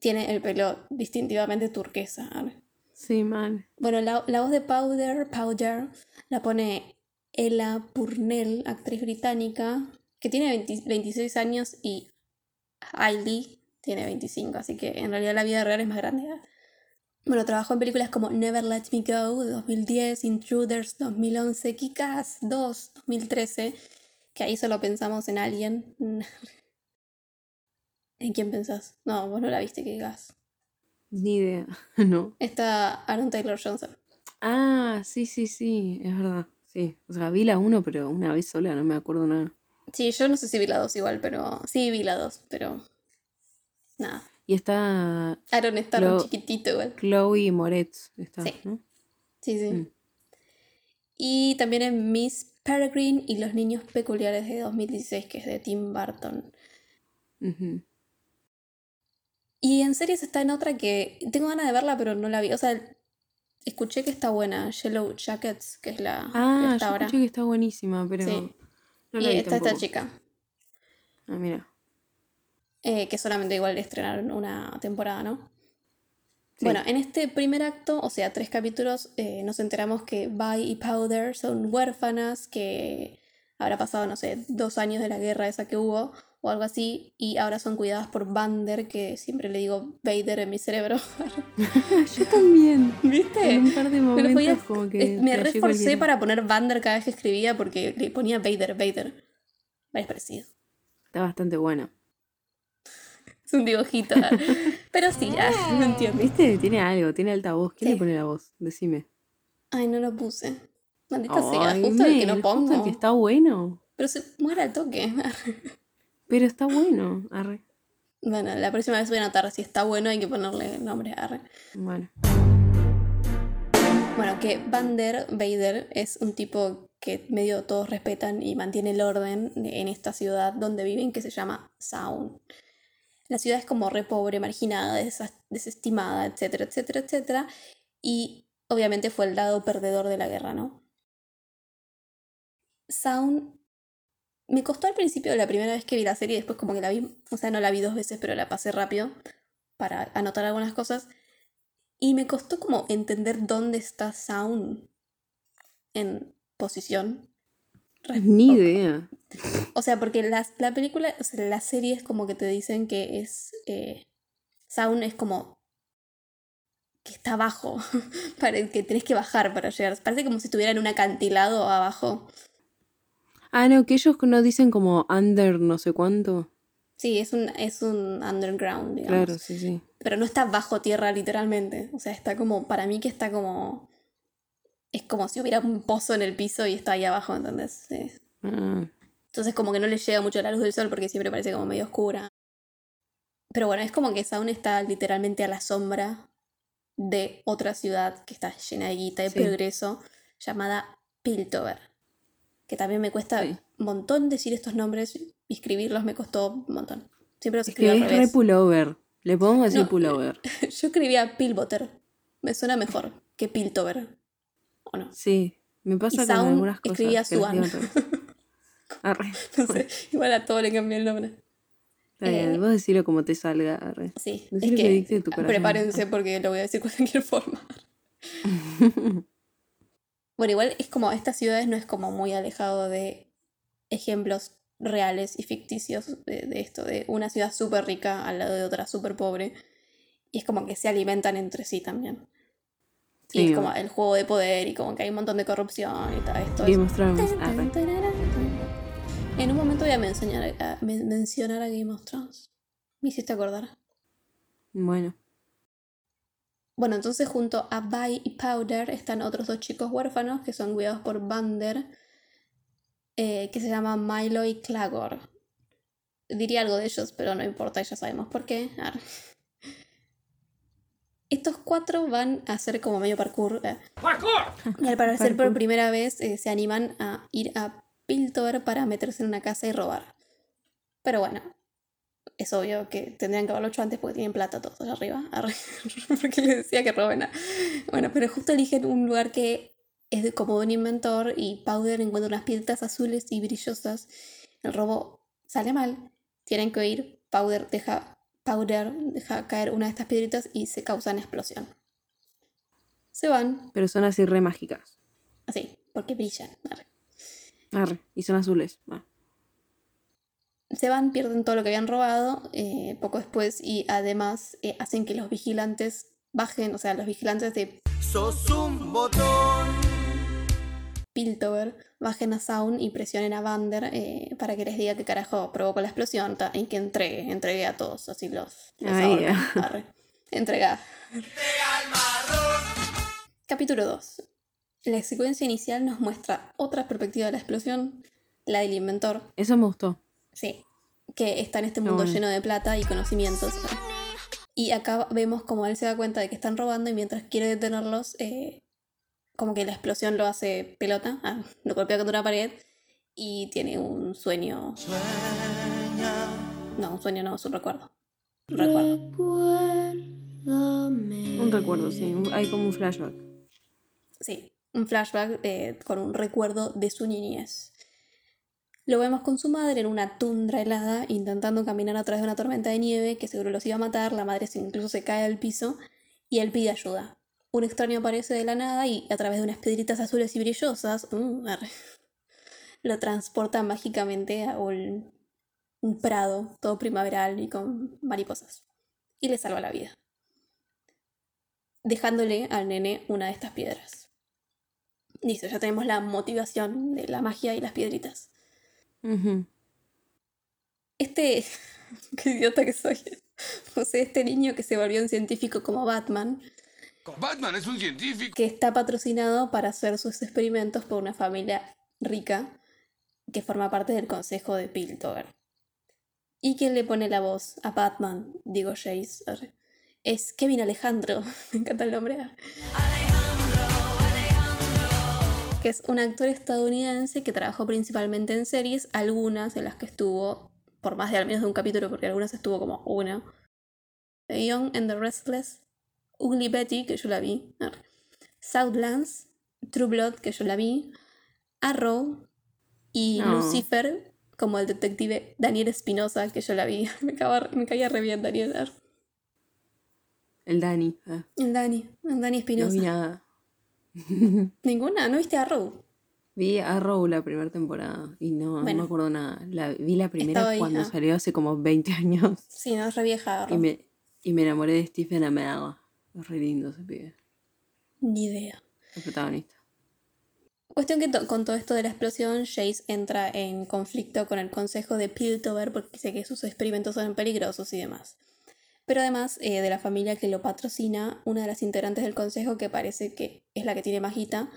S2: tiene el pelo distintivamente turquesa.
S1: Sí, mal.
S2: Bueno, la, la voz de Powder, Powder la pone Ella Purnell, actriz británica, que tiene 20 26 años y Hailey tiene 25, así que en realidad la vida real es más grande. ¿eh? Bueno, trabajó en películas como Never Let Me Go de 2010, Intruders 2011, Kick-Ass 2 2013, que ahí solo pensamos en Alien. <laughs> ¿En quién pensás? No, vos no la viste, Kick-Ass.
S1: Ni idea. <laughs> no.
S2: Está Aaron Taylor Johnson.
S1: Ah, sí, sí, sí, es verdad. Sí. O sea, vi la uno, pero una vez sola, no me acuerdo nada.
S2: Sí, yo no sé si vi la 2 igual, pero. Sí, vi la 2, pero. Nada.
S1: Y está
S2: Aaron está
S1: Lo-
S2: re chiquitito igual.
S1: Chloe Moretz. Está,
S2: Sí.
S1: ¿no?
S2: Sí, sí.
S1: Mm.
S2: Y también en Miss Peregrine y los niños peculiares de 2016, que es de Tim Burton. Y en series está en otra que tengo ganas de verla, pero no la vi. O sea, escuché que está buena, Yellow Jackets, que es la que
S1: Ah,
S2: está
S1: yo
S2: ahora.
S1: escuché que está buenísima, pero
S2: Sí.
S1: no
S2: y
S1: vi
S2: está esta chica,
S1: Ah, mira.
S2: eh, que solamente igual estrenaron una temporada, ¿no?
S1: Sí.
S2: Bueno, en este primer acto, o sea, tres capítulos, eh, nos enteramos que Vi y Powder son huérfanas, que habrá pasado, no sé, dos años de la guerra esa que hubo, o algo así, y ahora son cuidadas por Vander, que siempre le digo Vader en mi cerebro. <laughs>
S1: yo también.
S2: ¿Viste?
S1: En un par de momentos
S2: podía-
S1: como que
S2: me reforcé para poner Vander cada vez que escribía porque le ponía Vader, Vader. Es parecido.
S1: Está bastante buena. <laughs>
S2: Es un dibujito. Pero sí, ya, no entiendo.
S1: ¿Viste? Tiene algo, tiene altavoz. ¿Quién
S2: Sí.
S1: le pone la voz? Decime.
S2: Ay, no lo puse. Maldita sea,
S1: Ay,
S2: justo el que no pongo.
S1: el que está bueno.
S2: Pero se muere al toque. <laughs>
S1: Pero está bueno. Arre.
S2: Bueno, la próxima vez voy a anotar si está bueno, hay que ponerle nombre. Arre.
S1: Bueno.
S2: Bueno, que Vander Vader es un tipo que medio todos respetan y mantiene el orden en esta ciudad donde viven que se llama Sound. La ciudad es como re pobre, marginada, desestimada, etcétera, etcétera, etcétera. Y obviamente fue el lado perdedor de la guerra, ¿no? Sound me costó al principio la primera vez que vi la serie, después como que la vi, o sea, no la vi dos veces, pero la pasé rápido para anotar algunas cosas. Y me costó como entender dónde está Sound en posición.
S1: Ni idea.
S2: O sea, porque las- la película, o sea, la serie es como que te dicen que es. eh, Sound es como. que está abajo. <laughs> para que tenés que bajar para llegar. Parece como si estuviera en un acantilado abajo.
S1: Ah, no, que ellos no dicen como under no sé cuánto.
S2: Sí, es un, es un underground, digamos.
S1: Claro, sí, sí.
S2: Pero no está bajo tierra literalmente. O sea, está como. Para mí que está como. Es como si hubiera un pozo en el piso y está ahí abajo, ¿entendés? Sí.
S1: Ah,
S2: Entonces como que no le llega mucho la luz del sol porque siempre parece como medio oscura. Pero bueno, es como que Sound está literalmente a la sombra de otra ciudad que está llena de guita y
S1: Sí.
S2: progreso, llamada Piltover. Que también me cuesta
S1: Sí.
S2: un montón decir estos nombres y escribirlos me costó un montón. Siempre los
S1: es
S2: escribo
S1: que
S2: al
S1: es re pullover. Le podemos decir
S2: No.
S1: pullover. <laughs>
S2: Yo escribía Pilboter. Me suena mejor que Piltover. ¿O no?
S1: Sí. Me pasa
S2: Y
S1: con algunas cosas.
S2: escribía
S1: revés. <laughs> Arre. <laughs>
S2: No sé, igual a todo le cambié el nombre.
S1: Está bien,
S2: Eh,
S1: vos decilo como te salga. Arre.
S2: Sí, es
S1: que
S2: que,
S1: tu
S2: prepárense porque lo voy a decir de cualquier forma. <laughs> Bueno, igual es como, estas ciudades no es como muy alejado de ejemplos reales y ficticios de, de esto, de una ciudad súper rica al lado de otra súper pobre. Y es como que se alimentan entre sí también. Y es como el juego de poder y como que hay un montón de corrupción y todo esto.
S1: Game of Thrones. Arre.
S2: En un momento voy a mencionar a, men- mencionar a Game of Thrones. Me hiciste acordar.
S1: Bueno.
S2: Bueno, entonces junto a Vi y Powder están otros dos chicos huérfanos que son cuidados por Vander, eh, que se llaman Milo y Clagor. Diría algo de ellos, pero no importa, ya sabemos por qué. Arre. Estos cuatro van a hacer como medio parkour. eh. Y al parecer por
S1: Parkour.
S2: primera vez eh, se animan a ir a Piltover para meterse en una casa y robar. Pero bueno, es obvio que tendrían que haberlo hecho antes porque tienen plata todos allá arriba. <laughs> Porque les decía que roben. a- Bueno, pero justo eligen un lugar que es de- como de un inventor y Powder encuentra unas piedras azules y brillosas. El robo sale mal, tienen que oír, Powder deja, Powder deja caer una de estas piedritas y se causa una explosión. Se van,
S1: Pero son así re mágicas.
S2: así, porque brillan. arre.
S1: Arre, y son azules. Ah.
S2: Se van, pierden todo lo que habían robado eh, poco después y además eh, hacen que los vigilantes bajen, o sea, los vigilantes de
S4: Sos un botón.
S2: Piltover bajen a Sound y presionen a Vander eh, para que les diga qué carajo provocó la explosión ta, y que entregue, entregue a todos, así los, los
S1: Ay.
S2: Entrega. Capítulo 2. La secuencia inicial nos muestra otra perspectiva de la explosión, la del inventor,
S1: Eso me gustó.
S2: Sí, que está en este mundo
S1: bueno.
S2: lleno de plata y conocimientos. Y acá vemos como él se da cuenta de que están robando y mientras quiere detenerlos, eh, como que la explosión lo hace pelota, ah, lo golpea contra una pared y tiene un sueño. No, un sueño no, es un recuerdo. Un recuerdo.
S1: Un recuerdo, sí. Hay como un flashback.
S2: Sí, un flashback eh, con un recuerdo de su niñez. Lo vemos con su madre en una tundra helada, intentando caminar a través de una tormenta de nieve que seguro los iba a matar. La madre incluso se cae al piso y él pide ayuda. Un extraño aparece de la nada y a través de unas piedritas azules y brillosas, mm, lo transporta mágicamente a un, un prado todo primaveral y con mariposas. Y le salva la vida. Dejándole al nene una de estas piedras. Listo, ya tenemos la motivación de la magia y las piedritas. Este. <laughs> Qué idiota que soy. <laughs> O sea, este niño que se volvió un científico como Batman,
S4: Batman es un científico.
S2: que está patrocinado para hacer sus experimentos por una familia rica que forma parte del consejo de Piltover. Y quien le pone la voz a Batman, digo Jace, es Kevin Alejandro. <laughs> Me encanta el nombre. arre. Que es un actor estadounidense que trabajó principalmente en series, algunas en las que estuvo por más de al menos de un capítulo, porque algunas estuvo como una. The Young and the Restless, Ugly Betty, que yo la vi. Southlands, True Blood, que yo la vi, Arrow y
S1: No.
S2: Lucifer, como el detective Daniel Espinosa, que yo la vi. <laughs> Me, acaba- me caía re bien Daniel. arre.
S1: El Dani. ah,
S2: El Dani, el Dani
S1: no
S2: Espinosa.
S1: vi nada. <laughs>
S2: ¿Ninguna? ¿No viste Arrow?
S1: Vi Arrow la primera temporada y no, no me acuerdo nada. La, vi la primera cuando
S2: ah.
S1: salió hace como 20 años
S2: Sí, no, es re vieja
S1: y
S2: Arrow.
S1: me, y me enamoré de Stephen Amell. Es re lindo ese pibe,
S2: Ni idea.
S1: el protagonista.
S2: Cuestión que to- con todo esto de la explosión, Jace entra en conflicto con el consejo de Piltover porque dice que sus experimentos son peligrosos y demás. Pero además eh, de la familia que lo patrocina, una de las integrantes del consejo que parece que es la que tiene más guita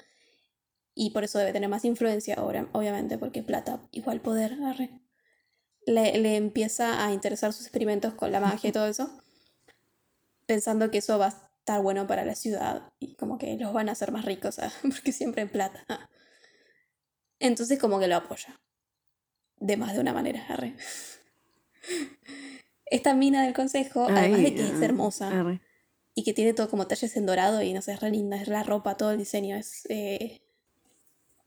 S2: y por eso debe tener más influencia ahora, obviamente, porque plata igual poder, arre. Le, le empieza a interesar sus experimentos con la magia y todo eso, pensando que eso va a estar bueno para la ciudad y como que los van a hacer más ricos, ah, <laughs> porque siempre en plata. ah. Entonces como que lo apoya. De más de una manera, arre. <laughs> Esta mina del consejo, además de que es hermosa
S1: arre.
S2: y que tiene todo como talles en dorado y no sé, es re linda, es la ropa, todo el diseño, es... eh,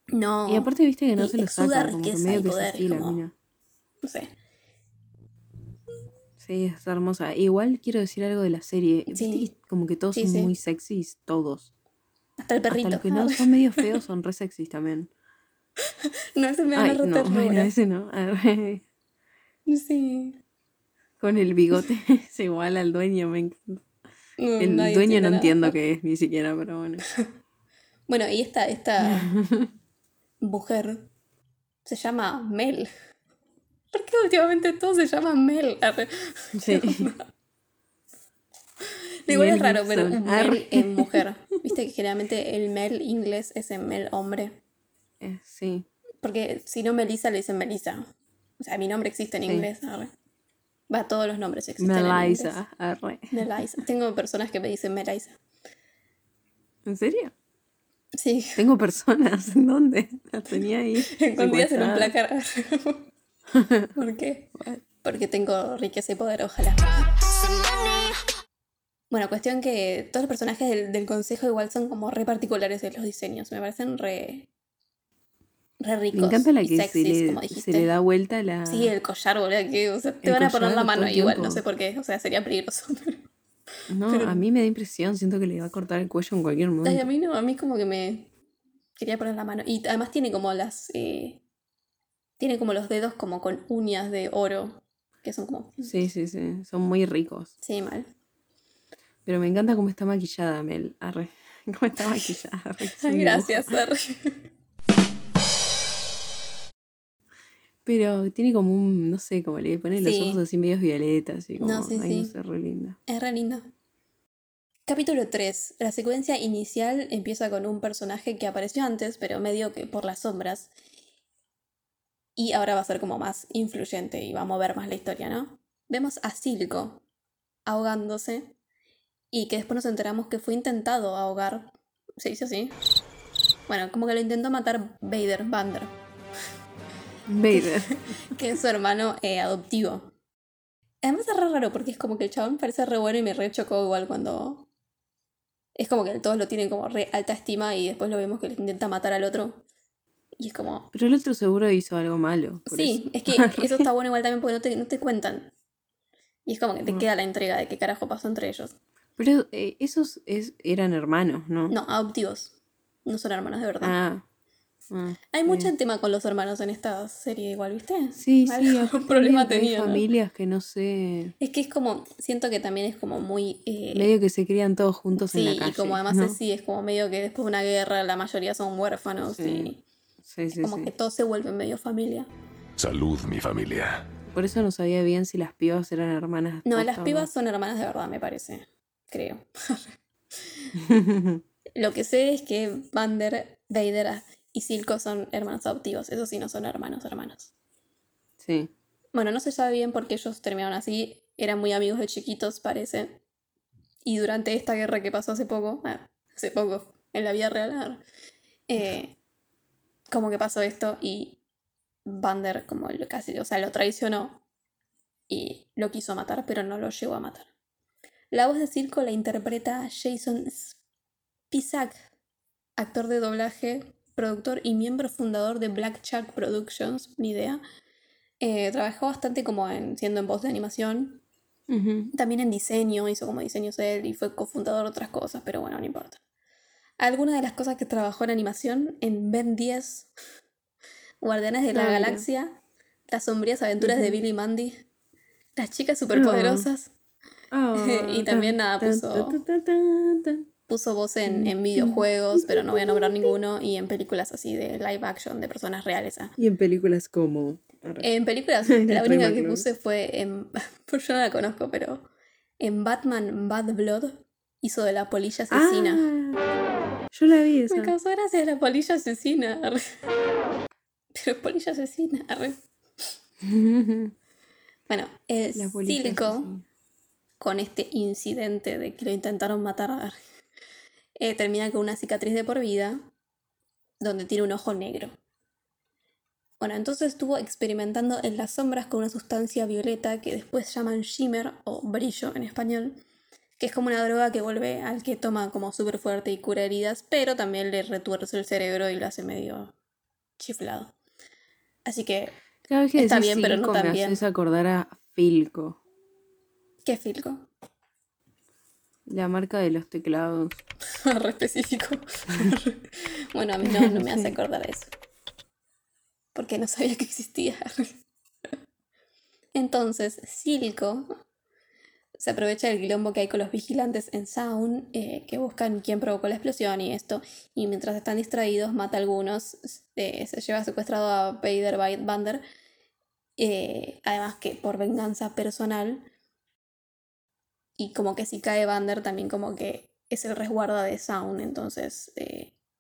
S2: No,
S1: Y aparte viste que no se lo saca, como que medio que
S2: poder,
S1: es así la
S2: como-
S1: mina.
S2: no sé.
S1: Sí, es hermosa. Igual quiero decir algo de la serie.
S2: Sí.
S1: Viste que como que todos
S2: Sí,
S1: son
S2: sí.
S1: muy sexys, todos.
S2: Hasta el perrito.
S1: Hasta los que no son medio <laughs> feos son re sexys también. <laughs>
S2: no, ese me
S1: Ay, no, <laughs> bueno, ese no.
S2: Sí.
S1: Con el bigote es igual al dueño, me encanta.
S2: No,
S1: El dueño no
S2: nada.
S1: entiendo qué es ni siquiera, pero bueno.
S2: Bueno, y esta, esta mujer se llama Mel. ¿Por qué últimamente todos se llaman Mel?
S1: Sí. <laughs>
S2: Igual es raro, pero un Mel
S1: Arre.
S2: en <laughs> mujer. Viste que generalmente el Mel inglés es el Mel hombre.
S1: Eh, sí.
S2: Porque si no Melissa le dicen Melissa. O sea, mi nombre existe en
S1: Sí.
S2: inglés. arre. Va, todos los nombres existen en inglés.
S1: Melisa.
S2: Melisa. Tengo personas que me dicen Melisa.
S1: ¿En serio?
S2: Sí,
S1: Tengo personas. ¿En dónde? Las tenía ahí. <laughs>
S2: escondidas en un placar. <laughs> ¿Por qué? Porque tengo riqueza y poder, ojalá. Bueno, cuestión que todos los personajes del, del consejo igual son como re particulares en los diseños. Me parecen re. re ricos.
S1: Me encanta la que se
S2: sexys, como
S1: le,
S2: dijiste.
S1: se le da vuelta la.
S2: Sí, el collar, boludo, que o sea, te van a poner la mano igual, no sé por qué, o sea, sería peligroso. <laughs> pero-
S1: No,
S2: pero-
S1: a mí me da impresión, siento que le va a cortar el cuello en cualquier
S2: Ay, a
S1: momento.
S2: mí no, a mí como que me quería poner la mano. Y además tiene como las, eh, tiene como los dedos como con uñas de oro, que son como,
S1: Sí, sí, sí, son muy ricos.
S2: sí, mal.
S1: Pero me encanta cómo está maquillada Mel. Arre. <laughs> Cómo está maquillada. Arre,
S2: gracias,
S1: dibujo.
S2: Ar.
S1: Pero tiene como un, no sé, como le pone los ojos así medios violetas. Y como,
S2: No, sí,
S1: ay, no sé, re linda.
S2: Es re lindo. Capítulo 3. La secuencia inicial empieza con un personaje que apareció antes, pero medio que por las sombras. Y ahora va a ser como más influyente y va a mover más la historia, ¿no? Vemos a Silco ahogándose y que después nos enteramos que fue intentado ahogar. ¿Se dice así? Bueno, como que lo intentó matar Vader, Vander,
S1: Vader. <laughs>
S2: que es su hermano eh, adoptivo. Además es re raro porque es como que el chabón parece re bueno y me re chocó igual cuando... Es como que todos lo tienen como re alta estima y después lo vemos que le intenta matar al otro. Y es como...
S1: Pero el otro seguro hizo algo malo.
S2: Sí,
S1: eso.
S2: es que <laughs> eso está bueno igual también porque no te, no te cuentan. Y es como que te
S1: Mm.
S2: queda la entrega de qué carajo pasó entre ellos.
S1: Pero eh, esos es, eran hermanos, ¿no?
S2: No, adoptivos. No son hermanos de verdad.
S1: Ah. ah,
S2: Hay
S1: sí.
S2: mucho tema con los hermanos en esta serie igual, ¿viste?
S1: Sí, sí,
S2: Algún
S1: aparte <laughs>
S2: problema tenía, ¿no?
S1: familias que no sé,
S2: Es que es como, siento que también es como muy... eh,
S1: medio que se crían todos juntos en
S2: Sí,
S1: la calle.
S2: y como además
S1: ¿no?
S2: es, sí, es como medio que después de una guerra la mayoría son huérfanos
S1: Sí, Sí,
S2: y
S1: sí,
S2: como
S1: sí.
S2: que todos se vuelven medio familia.
S6: Salud, mi familia.
S1: Por eso no sabía bien si las pibas eran hermanas.
S2: No, las pibas son hermanas de verdad, me parece. Creo. <laughs> Lo que sé es que Vander, Vader y Silco son hermanos adoptivos. Eso sí, no son hermanos, hermanos.
S1: sí.
S2: Bueno, no se sabe bien por qué ellos terminaron así. Eran muy amigos de chiquitos, parece. Y durante esta guerra que pasó hace poco, ah, hace poco, en la vida real, eh, como que pasó esto y Vander como lo casi, o sea, lo traicionó y lo quiso matar, pero no lo llegó a matar. La voz de Circo la interpreta Jason Spisak, actor de doblaje, productor y miembro fundador de Black Shark Productions, ni idea. Eh, trabajó bastante como en, siendo en voz de animación, también en diseño, hizo como diseños él y fue cofundador de otras cosas, pero bueno, no importa. Algunas de las cosas que trabajó en animación en Ben 10, <laughs> Guardianes de la
S1: Ah, mira.
S2: Galaxia, Las sombrías aventuras de. Billy y Mandy, Las chicas superpoderosas, <laughs>
S1: Ah,
S2: Y también, nada, puso- puso voz en, en videojuegos, pero no voy a nombrar <laughs> ninguno, y en películas así de live action de personas reales. ah.
S1: Y en películas como.
S2: En películas,
S1: La
S2: única que puse fue en. Pues yo no la conozco, pero. En Batman Bad Blood hizo de la polilla asesina.
S1: Ah, yo la vi esa.
S2: Me causó gracia la polilla asesina. <laughs> Pero polilla asesina. arre. <laughs> Bueno, el
S1: La polilla
S2: Silco,
S1: asesina.
S2: con este incidente de que lo intentaron matar, eh, termina con una cicatriz de por vida, donde tiene un ojo negro. Bueno, entonces estuvo experimentando en las sombras con una sustancia violeta que después llaman shimmer o brillo en español, que es como una droga que vuelve al que toma como súper fuerte y cura heridas, pero también le retuerce el cerebro y lo hace medio chiflado. Así que,
S1: Cada vez que
S2: Está bien, pero no tan
S1: me
S2: bien.
S1: haces acordar a Filco,
S2: ¿qué filco?
S1: la marca de los teclados. <laughs>
S2: Re específico. <laughs> bueno, a mí no, no me hace <laughs> acordar a eso. Porque no sabía que existía. Entonces, Silco se aprovecha del quilombo que hay con los vigilantes en Sound, eh, que buscan quién provocó la explosión y esto, y mientras están distraídos mata a algunos, eh, se lleva secuestrado a Vader By- Vander, eh, además que por venganza personal, y como que si cae Vander también como que es el resguarda de Sound, entonces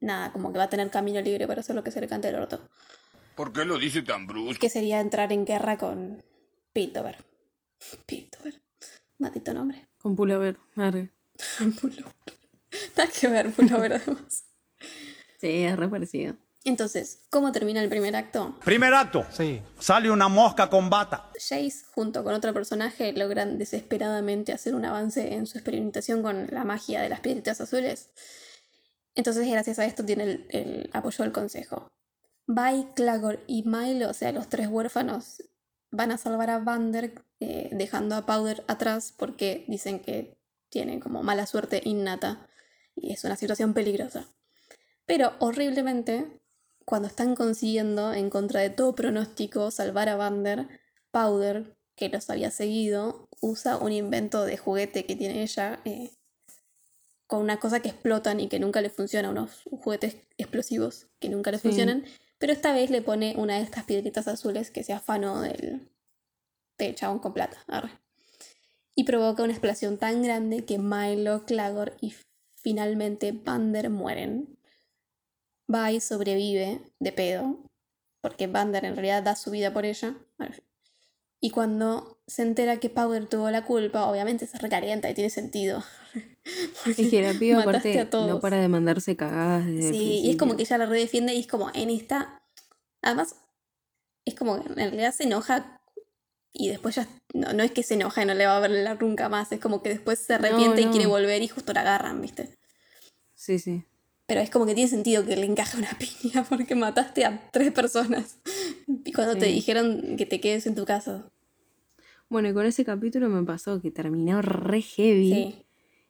S2: nada, como que va a tener camino libre para hacer lo que se le cante el orto,
S4: ¿Por qué lo dice tan brusco?
S2: que sería entrar en guerra con Piltover. Piltover. Matito nombre.
S1: Con pullover. Arre.
S2: Pullover. <laughs> Nada que ver, Pullover <laughs> además.
S1: Sí, es re parecido.
S2: Entonces, ¿cómo termina el primer acto?
S5: Primer acto. Sí. Sale una mosca con bata.
S2: Jace, junto con otro personaje, logran desesperadamente hacer un avance en su experimentación con la magia de las piedritas azules. Entonces, gracias a esto, tiene el, el apoyo del consejo. Vi, Clagor y Milo, o sea, los tres huérfanos, van a salvar a Vander eh, dejando a Powder atrás porque dicen que tiene como mala suerte innata y es una situación peligrosa. Pero horriblemente, cuando están consiguiendo, en contra de todo pronóstico, salvar a Vander, Powder, que los había seguido, usa un invento de juguete que tiene ella eh, con una cosa que explotan y que nunca le funciona, unos juguetes explosivos que nunca le
S1: Sí.
S2: funcionan. Pero esta vez le pone una de estas piedritas azules que se afanó del, del chabón con plata. arre. Y provoca una explosión tan grande que Milo, Clagor y finalmente Vander mueren. Vi sobrevive de pedo, porque Vander en realidad da su vida por ella. Y cuando se entera que Powder tuvo la culpa, obviamente se recalienta y tiene sentido.
S1: Es que la piba aparte
S2: a todos.
S1: no para de mandarse cagadas desde el
S2: Sí, y es como que ella la redefiende y es como en esta. Además, es como que en realidad se enoja y después ya. No, no es que se enoja y no le va a hablar nunca más, es como que después se
S1: No,
S2: arrepiente y quiere volver y justo la agarran, ¿viste?
S1: Sí, sí.
S2: Pero es como que tiene sentido que le encaje una <laughs> piña porque mataste a tres personas. Y cuando te dijeron que te quedes en tu casa.
S1: Bueno, y con ese capítulo me pasó que terminó re heavy.
S2: Sí.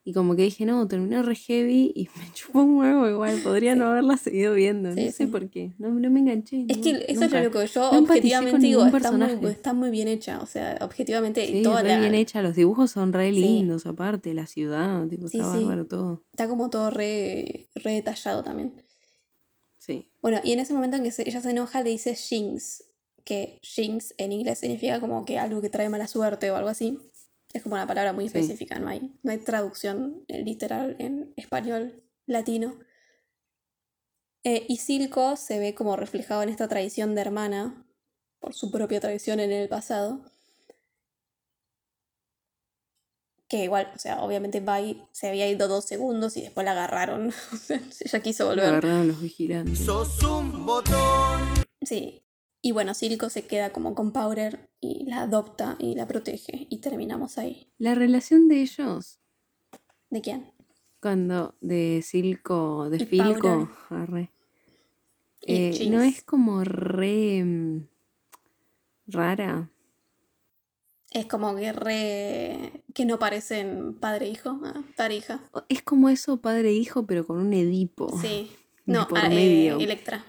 S1: Y como que dije, no, terminó re heavy y <laughs> me chupó un huevo igual. Podría no haberla seguido viendo.
S2: Sí,
S1: no sé por qué. No, no me enganché.
S2: Es
S1: no,
S2: que eso
S1: nunca.
S2: es lo que yo
S1: No
S2: objetivamente digo, está muy, está muy bien hecha. O sea, objetivamente
S1: Sí,
S2: toda
S1: re
S2: la-
S1: bien hecha. Los dibujos son re lindos, aparte. La ciudad, tipo, está bárbaro todo.
S2: está como todo re, re detallado también.
S1: Sí.
S2: Bueno, y en ese momento en que se- ella se enoja le dice Jinx, que Jinx en inglés significa como que algo que trae mala suerte o algo así. Es como una palabra muy
S1: Sí.
S2: específica, no hay, no hay traducción eh, literal en español latino. Eh, y Silco se ve como reflejado en esta tradición de hermana, por su propia tradición en el pasado. Que igual, o sea, obviamente Vi se había ido dos segundos y después la agarraron. <laughs> O sea, ella quiso volver.
S1: agarraron los vigilantes.
S2: Sí. Y bueno, Silco se queda como con Powder y la adopta y la protege. Y terminamos ahí.
S1: La relación de ellos,
S2: ¿De quién?
S1: cuando de Silco, de Filco, arre, eh, no es como re mm, rara.
S2: Es como que re... que no parecen padre e hijo. ah, padre e
S1: Es como eso padre e hijo, pero con un Edipo.
S2: Sí. No,
S1: por
S2: ah, eh. Electra.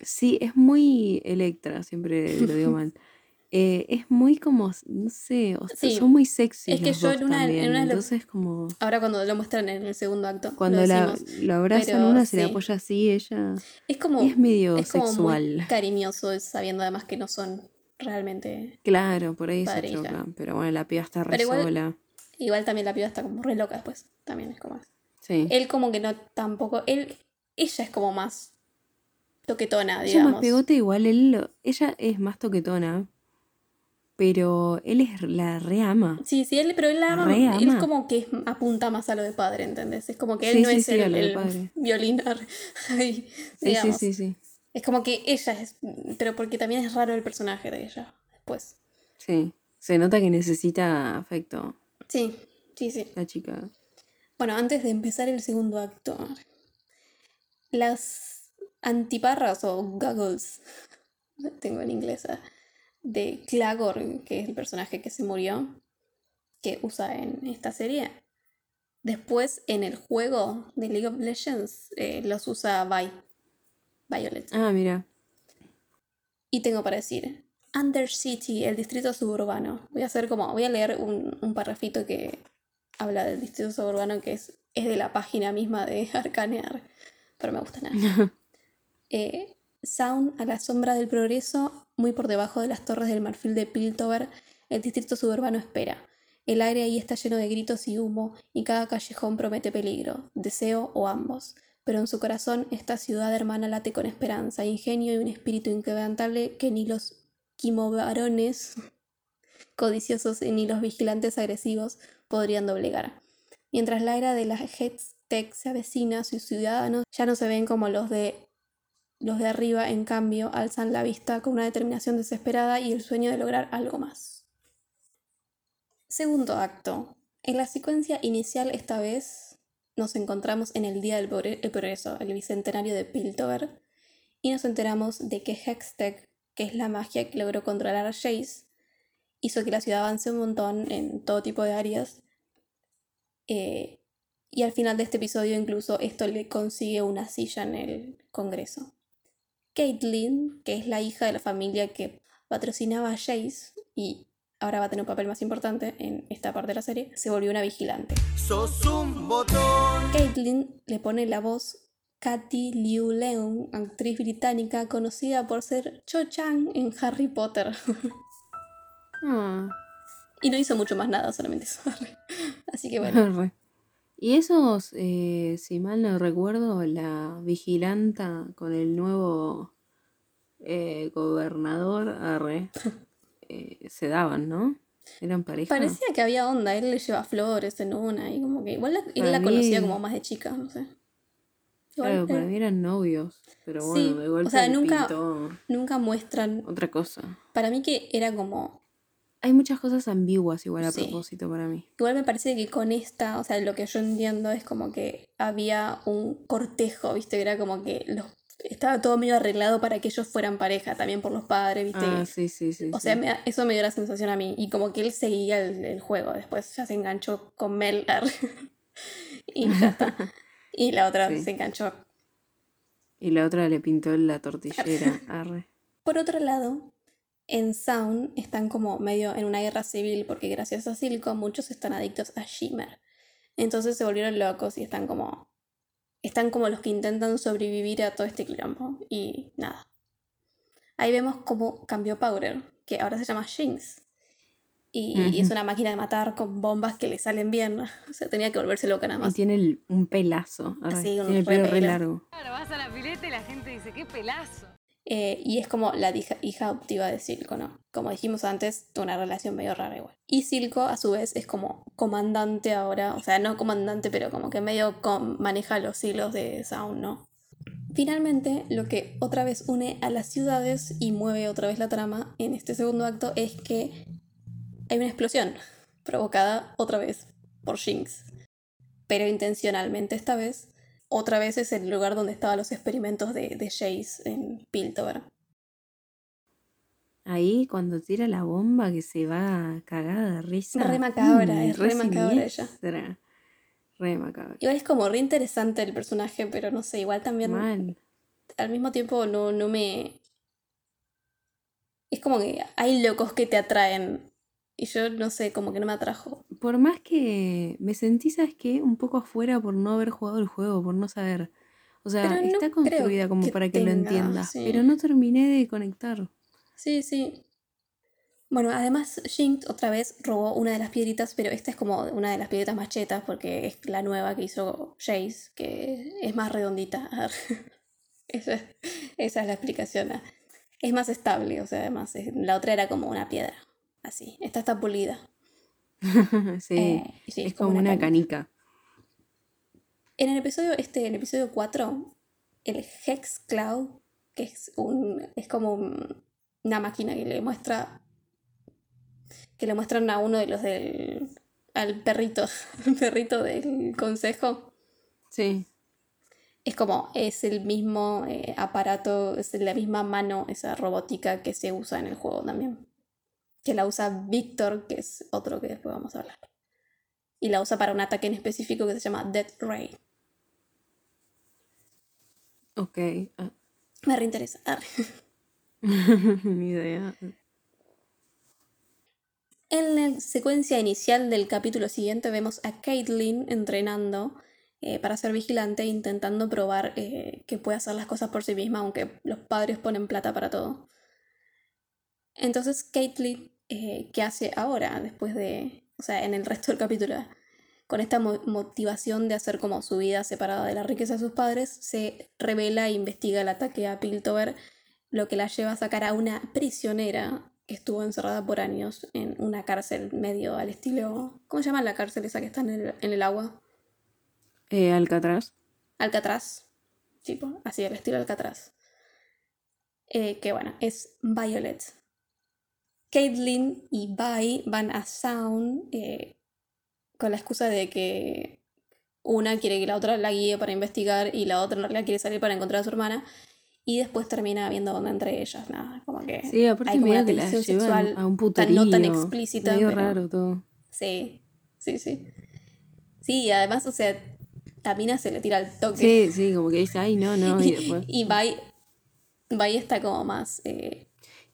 S1: Sí, es muy Electra, siempre lo digo <laughs> mal. Eh, es muy como, no sé, o sea,
S2: Sí.
S1: son muy sexy
S2: Es que
S1: los
S2: yo
S1: dos
S2: en una- en
S1: también.
S2: una
S1: Entonces como
S2: Ahora cuando lo muestran en el segundo acto.
S1: cuando
S2: lo
S1: la,
S2: decimos.
S1: lo abrazan
S2: pero
S1: una, se le apoya así, ella
S2: Es como...
S1: es medio
S2: es como
S1: sexual.
S2: muy cariñoso sabiendo además que no son realmente...
S1: Claro, por ahí se chocan. Pero bueno, la piba está re
S2: igual-
S1: sola.
S2: Igual también la piba está como re loca después. También es como...
S1: Sí.
S2: Él como que no tampoco... Él... Ella es como más toquetona,
S1: Ella
S2: digamos.
S1: más pegote igual, él, ella es más toquetona. Pero él es la reama.
S2: Sí, sí, él, pero él la ama,
S1: Re
S2: él
S1: ama.
S2: como que es- apunta más a lo de padre, ¿entendés? Es como que él
S1: Sí,
S2: no
S1: sí,
S2: es
S1: sí,
S2: el, el
S1: padre. <laughs>
S2: violín, ar- <laughs> ay,
S1: Sí, sí, sí.
S2: Es como que ella es, pero porque también es raro el personaje de ella, después.
S1: Sí. Se nota que necesita afecto
S2: Sí, sí, sí.
S1: la chica.
S2: Bueno, antes de empezar el segundo acto, las antiparras o goggles, <laughs> tengo en inglés, ah, de Clagor, que es el personaje que se murió, que usa en esta serie. Después, en el juego de League of Legends, eh, los usa Vi, Violet.
S1: Ah, mira.
S2: Y tengo para decir, Undercity, el distrito suburbano. Voy a hacer como, voy a leer un, un parrafito que habla del distrito suburbano que es, es de la página misma de <laughs> Arcanear, pero me gusta nada. <laughs> Eh, Sound a la sombra del progreso, muy por debajo de las torres del marfil de Piltover, el distrito suburbano espera. El aire ahí está lleno de gritos y humo, y cada callejón promete peligro, deseo o ambos. Pero en su corazón esta ciudad hermana late con esperanza, ingenio y un espíritu inquebrantable que ni los quimovarones <laughs> codiciosos ni los vigilantes agresivos podrían doblegar. Mientras la era de la Hextech se avecina, sus ciudadanos ya no se ven como los de los de arriba, en cambio, alzan la vista con una determinación desesperada y el sueño de lograr algo más. Segundo acto. En la secuencia inicial esta vez nos encontramos en el Día del Progre- el Progreso, el bicentenario de Piltover, y nos enteramos de que Hextech, que es la magia que logró controlar a Jace, hizo que la ciudad avance un montón en todo tipo de áreas. Eh, y al final de este episodio incluso esto le consigue una silla en el Congreso. Caitlyn, que es la hija de la familia que patrocinaba a Jace y ahora va a tener un papel más importante en esta parte de la serie, se volvió una vigilante.
S7: Sos un botón.
S2: Caitlyn le pone la voz Katy Liu Leung, actriz británica conocida por ser Cho Chang en Harry Potter.
S1: Ah,
S2: y no hizo mucho más nada, solamente eso. Así que <laughs> bueno.
S1: Y esos, eh, si mal no recuerdo, la vigilanta con el nuevo eh, gobernador, arre, eh, se daban, ¿no? Eran pareja.
S2: Parecía que había onda, él le lleva flores en una y como que igual la, él la conocía como más de chica, no sé. Igual,
S1: Claro, para mí eran novios, pero
S2: Sí,
S1: bueno, de
S2: o sea, nunca-
S1: pintó
S2: nunca muestran,
S1: otra cosa.
S2: para mí que era como
S1: Hay muchas cosas ambiguas igual a
S2: Sí.
S1: propósito para mí.
S2: Igual me parece que con esta, o sea, lo que yo entiendo es como que había un cortejo, ¿viste? Era como que los, estaba todo medio arreglado para que ellos fueran pareja, también por los padres, ¿viste?
S1: Ah, sí, sí, sí.
S2: o
S1: sí.
S2: sea, me eso me dio la sensación a mí. Y como que él seguía el, el juego. Después ya se enganchó con Mel. <laughs> y ya está. <laughs> Y la otra
S1: Sí.
S2: se enganchó.
S1: Y la otra le pintó la tortillera. <laughs> Arre.
S2: Por otro lado, en Sound están como medio en una guerra civil porque gracias a Silco muchos están adictos a Shimmer. Entonces se volvieron locos y están como están como los que intentan sobrevivir a todo este quilombo y nada. Ahí vemos cómo cambió Powder, que ahora se llama Jinx. Y, y es una máquina de matar con bombas que le salen bien. <laughs> O sea, tenía que volverse loca nada
S1: Y
S2: más.
S1: tiene el- un pelazo.
S2: Así, un
S1: tiene el
S2: re
S1: pelo re largo.
S8: Claro, vas a la pileta y la gente dice, qué pelazo.
S2: Eh, y es como la hija, hija adoptiva de Silco, ¿no? Como dijimos antes, una relación medio rara igual. Y Silco, a su vez, es como comandante ahora, o sea, no comandante, pero como que medio maneja los hilos de Sound, ¿no? Finalmente, lo que otra vez une a las ciudades y mueve otra vez la trama en este segundo acto es que hay una explosión provocada otra vez por Jinx. Pero intencionalmente esta vez otra vez es el lugar donde estaban los experimentos de, de Jace en Piltover.
S1: Ahí cuando tira la bomba que se va cagada de risa.
S2: Re macabra,
S1: Mm,
S2: es re macabra ella.
S1: Re macabra.
S2: Igual es como re interesante el personaje, pero no sé, igual también
S1: Mal.
S2: al mismo tiempo no, no me... Es como que hay locos que te atraen y yo no sé, como que no me atrajo.
S1: Por más que me sentí, ¿sabes qué? Un poco afuera por no haber jugado el juego, por no saber. O sea,
S2: no
S1: está construida como
S2: que
S1: para que lo entiendas,
S2: sí.
S1: pero no terminé de conectar.
S2: Sí, sí. Bueno, además Jinx otra vez robó una de las piedritas, pero esta es como una de las piedritas más chetas porque es la nueva que hizo Jace, que es más redondita. <laughs> esa, es- esa es la explicación. Es más estable, o sea, además la otra era como una piedra, así. Esta está pulida. <laughs>
S1: sí,
S2: Eh, sí,
S1: es como una canica.
S2: En el episodio, este, en el episodio 4, el Hex Cloud, que es un. es como un- una máquina que le muestra. que le muestran a uno de los del. al perrito. <laughs> al perrito del consejo.
S1: Sí,
S2: Es como, es el mismo eh, aparato, es la misma mano, esa robótica que se usa en el juego también. Que la usa Victor, que es otro que después vamos a hablar. Y la usa para un ataque en específico que se llama Death Ray.
S1: ok. ah,
S2: Me reinteresa. Arre. <laughs>
S1: Ni idea.
S2: En la secuencia inicial del capítulo siguiente vemos a Caitlyn entrenando eh, para ser vigilante, intentando probar eh, que puede hacer las cosas por sí misma, aunque los padres ponen plata para todo. Entonces Caitlyn, eh, ¿qué hace ahora? Después de, o sea, en el resto del capítulo, con esta mo- motivación de hacer como su vida separada de la riqueza de sus padres, se revela e investiga el ataque a Piltover, lo que la lleva a sacar a una prisionera que estuvo encerrada por años en una cárcel medio al estilo. ¿Cómo se llama la cárcel esa que está en el, en el agua?
S1: Eh, Alcatraz.
S2: Alcatraz. Tipo, así, al estilo Alcatraz. Eh, que bueno, es Violet. Caitlyn y Vi van a Sound eh, con la excusa de que una quiere que la otra la guíe para investigar y la otra en realidad quiere salir para encontrar a su hermana. Y después termina habiendo onda entre ellas, nada, como que
S1: Sí, aparte
S2: hay como una tensión sexual
S1: a un
S2: tan- no tan explícita.
S1: Medio
S2: pero-
S1: raro todo.
S2: Sí, sí, sí. Sí, y además, o sea, la mina se le tira al toque.
S1: Sí, sí, como que dice, ay, no, no. Y. <laughs>
S2: Y Bai, Bai está como más. eh,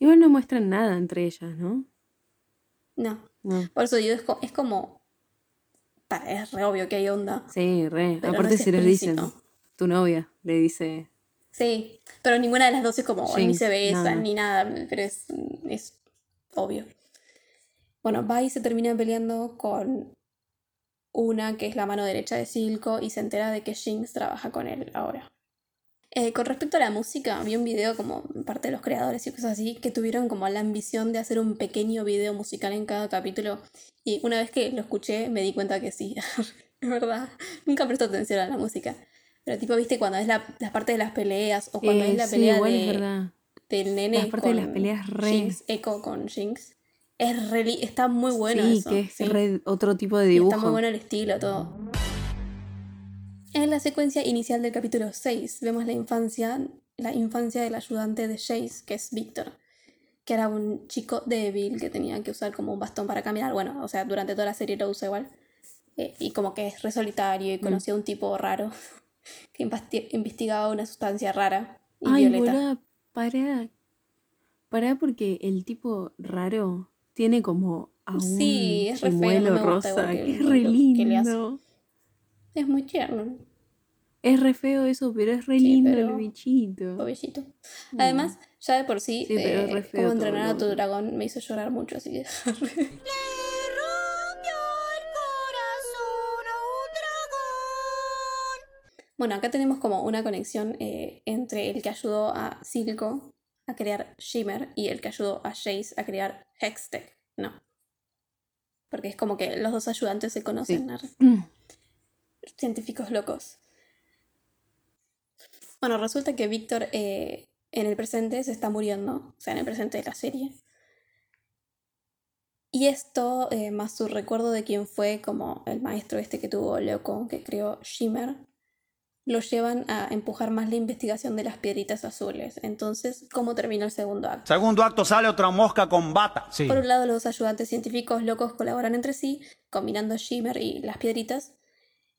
S1: Igual no muestran nada entre ellas, ¿no?
S2: no.
S1: No.
S2: Por eso digo, es, co- es como. para- es re obvio que hay onda.
S1: Sí, re.
S2: Pero no
S1: Aparte
S2: es
S1: se los dicen. Tu novia le dice.
S2: Sí, pero ninguna de las dos es como, "Ay, ni se besan ni nada, pero es, es obvio. Bueno, Bai se termina peleando con una que es la mano derecha de Silco y se entera de que Jinx trabaja con él ahora. Eh, con respecto a la música, vi un video como parte de los creadores y cosas así que tuvieron como la ambición de hacer un pequeño video musical en cada capítulo y una vez que lo escuché me di cuenta que sí, <laughs> es verdad, nunca presto atención a la música. Pero tipo, viste, cuando es la, las partes de las peleas o cuando
S1: Eh,
S2: es la
S1: sí,
S2: pelea de,
S1: es
S2: del nene
S1: Las partes de las
S2: con
S1: peleas re.
S2: Jinx, Echo con Jinx, es re está muy bueno
S1: sí,
S2: eso.
S1: que es
S2: sí.
S1: re otro tipo de
S2: Y
S1: dibujo.
S2: Está muy bueno el estilo, todo. En la secuencia inicial del capítulo 6 vemos la infancia, la infancia del ayudante de Jace, que es Víctor, que era un chico débil que tenía que usar como un bastón para caminar. Bueno, o sea, durante toda la serie lo usa igual. Eh, y como que es re solitario
S1: Mm.
S2: y conocía a un tipo raro <laughs> que investigaba una sustancia rara y
S1: Ay,
S2: violeta.
S1: boluda, pará. Pará porque el tipo raro tiene como a un
S2: Sí, es re feo, no me gusta
S1: rosa,
S2: que
S1: es re lindo.
S2: Es muy tierno,
S1: Es re feo eso, pero es re
S2: Sí,
S1: lindo
S2: pero-
S1: el bichito.
S2: pobrecito. Además, ya de por sí,
S1: Sí,
S2: eh, entrenar a tu dragón me hizo llorar mucho, así que... <laughs> Bueno, acá tenemos como una conexión eh, entre el que ayudó a Silco a crear Shimmer y el que ayudó a Jace a crear Hextech. No. Porque es como que los dos ayudantes se conocen. arre. Científicos locos. Bueno, resulta que Víctor eh, en el presente se está muriendo, o sea, en el presente de la serie. Y esto, eh, más su recuerdo de quién fue como el maestro este que tuvo loco, que creó Shimmer, lo llevan a empujar más la investigación de las piedritas azules. Entonces, ¿cómo termina el segundo acto?
S5: Segundo acto sale otra mosca con bata.
S9: Sí.
S2: Por un lado, los ayudantes científicos locos colaboran entre sí, combinando Shimmer y las piedritas.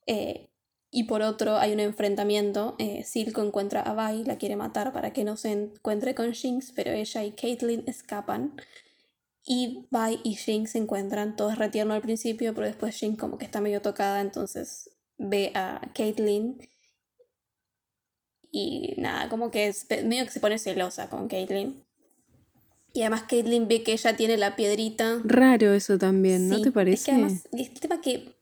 S2: Eh, y por otro, hay un enfrentamiento. eh, Silco encuentra a Vi, la quiere matar para que no se encuentre con Jinx, pero ella y Caitlyn escapan. Y Vi y Jinx se encuentran, todo es retierno al principio, pero después Jinx como que está medio tocada, entonces ve a Caitlyn. Y nada, como que es medio que se pone celosa con Caitlyn. Y además Caitlyn ve que ella tiene la piedrita.
S1: Raro eso también, ¿no
S2: Sí,
S1: te
S2: Es
S1: parece?
S2: que además, el tema que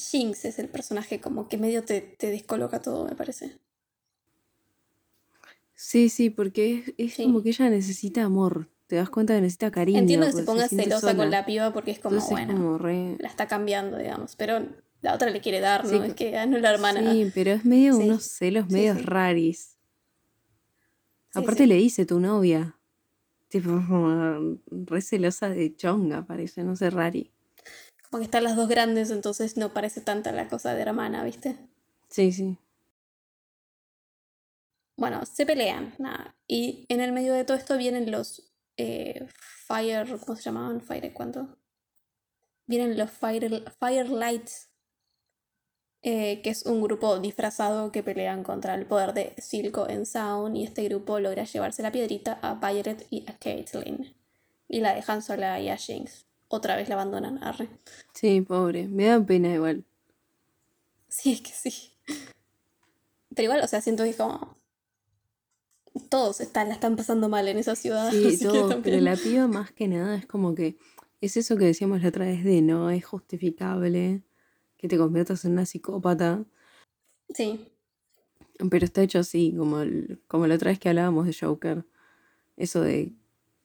S2: Jinx es el personaje como que medio te, te descoloca todo, me parece.
S1: Sí, sí, porque es, es
S2: Sí.
S1: como que ella necesita amor. Te das cuenta que necesita cariño.
S2: Entiendo que se ponga celosa
S1: sola.
S2: con la piba porque es como,
S1: Entonces
S2: bueno,
S1: como re...
S2: la está cambiando, digamos. Pero la otra le quiere dar, ¿no?
S1: Sí,
S2: es que ah, no es la hermana.
S1: Sí, pero es medio
S2: Sí.
S1: unos celos medios raris. Aparte le dice tu novia. Tipo, <laughs> re celosa de chonga, parece, no sé, rari.
S2: Como que están las dos grandes, entonces no parece tanta la cosa de hermana, ¿viste?
S1: Sí, sí.
S2: Bueno, se pelean, nada. Y en el medio de todo esto vienen los eh, Fire. ¿Cómo se llamaban? Fire, ¿cuánto? Vienen los Fire, Firelights. eh, que es un grupo disfrazado que pelean contra el poder de Silco en Sound. Y este grupo logra llevarse la piedrita a Violet y a Caitlyn. Y la dejan sola ahí a Jinx. Otra vez la abandonan, arre.
S1: Sí, pobre. Me da pena igual.
S2: Sí, es que sí. Pero igual, o sea, siento que es como. Todos están, la están pasando mal en esa ciudad.
S1: Sí, <laughs>
S2: así que
S1: todo. Pero la piba más que nada es como que es eso que decíamos la otra vez de no es justificable que te conviertas en una psicópata.
S2: Sí,
S1: Pero está hecho así, como, el- como la otra vez que hablábamos de Joker. Eso de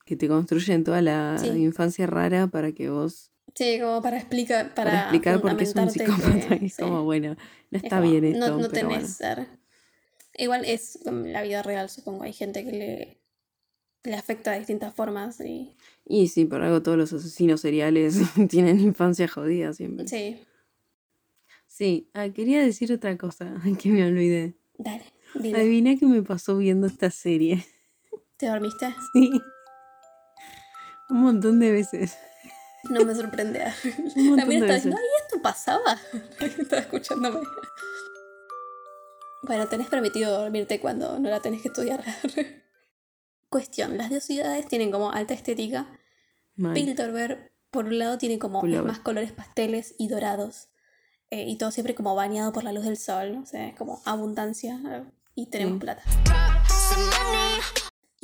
S1: que te construyen toda la
S2: Sí.
S1: infancia rara para que vos.
S2: sí, como para explicar, para,
S1: Para, explicar por qué es un psicópata.
S2: que- <laughs>
S1: es
S2: sí.
S1: como, bueno, no
S2: Es
S1: está
S2: como,
S1: bien esto.
S2: No, no
S1: pero
S2: tenés
S1: bueno.
S2: ser. Igual es la vida real, supongo. Hay gente que le, le afecta de distintas formas y.
S1: Y sí, por algo todos los asesinos seriales <laughs> tienen infancia jodida siempre.
S2: Sí,
S1: Sí, ah, quería decir otra cosa <laughs> que me olvidé.
S2: dale. Dilo.
S1: Adivina qué me pasó viendo esta serie.
S2: ¿Te dormiste?
S1: Sí. Un montón de veces.
S2: No me sorprende. <laughs>
S1: Un <laughs> de
S2: estaba diciendo, ay, esto pasaba. <laughs> estaba escuchándome. Bueno, tenés permitido dormirte cuando no la tenés que estudiar. Cuestión, las dos ciudades tienen como alta estética. Piltover, por un lado, tiene como
S1: Pullover.
S2: más colores pasteles y dorados. eh, y todo siempre como bañado por la luz del sol. ¿no? O sea, es como abundancia eh, y tenemos
S1: Sí.
S2: plata.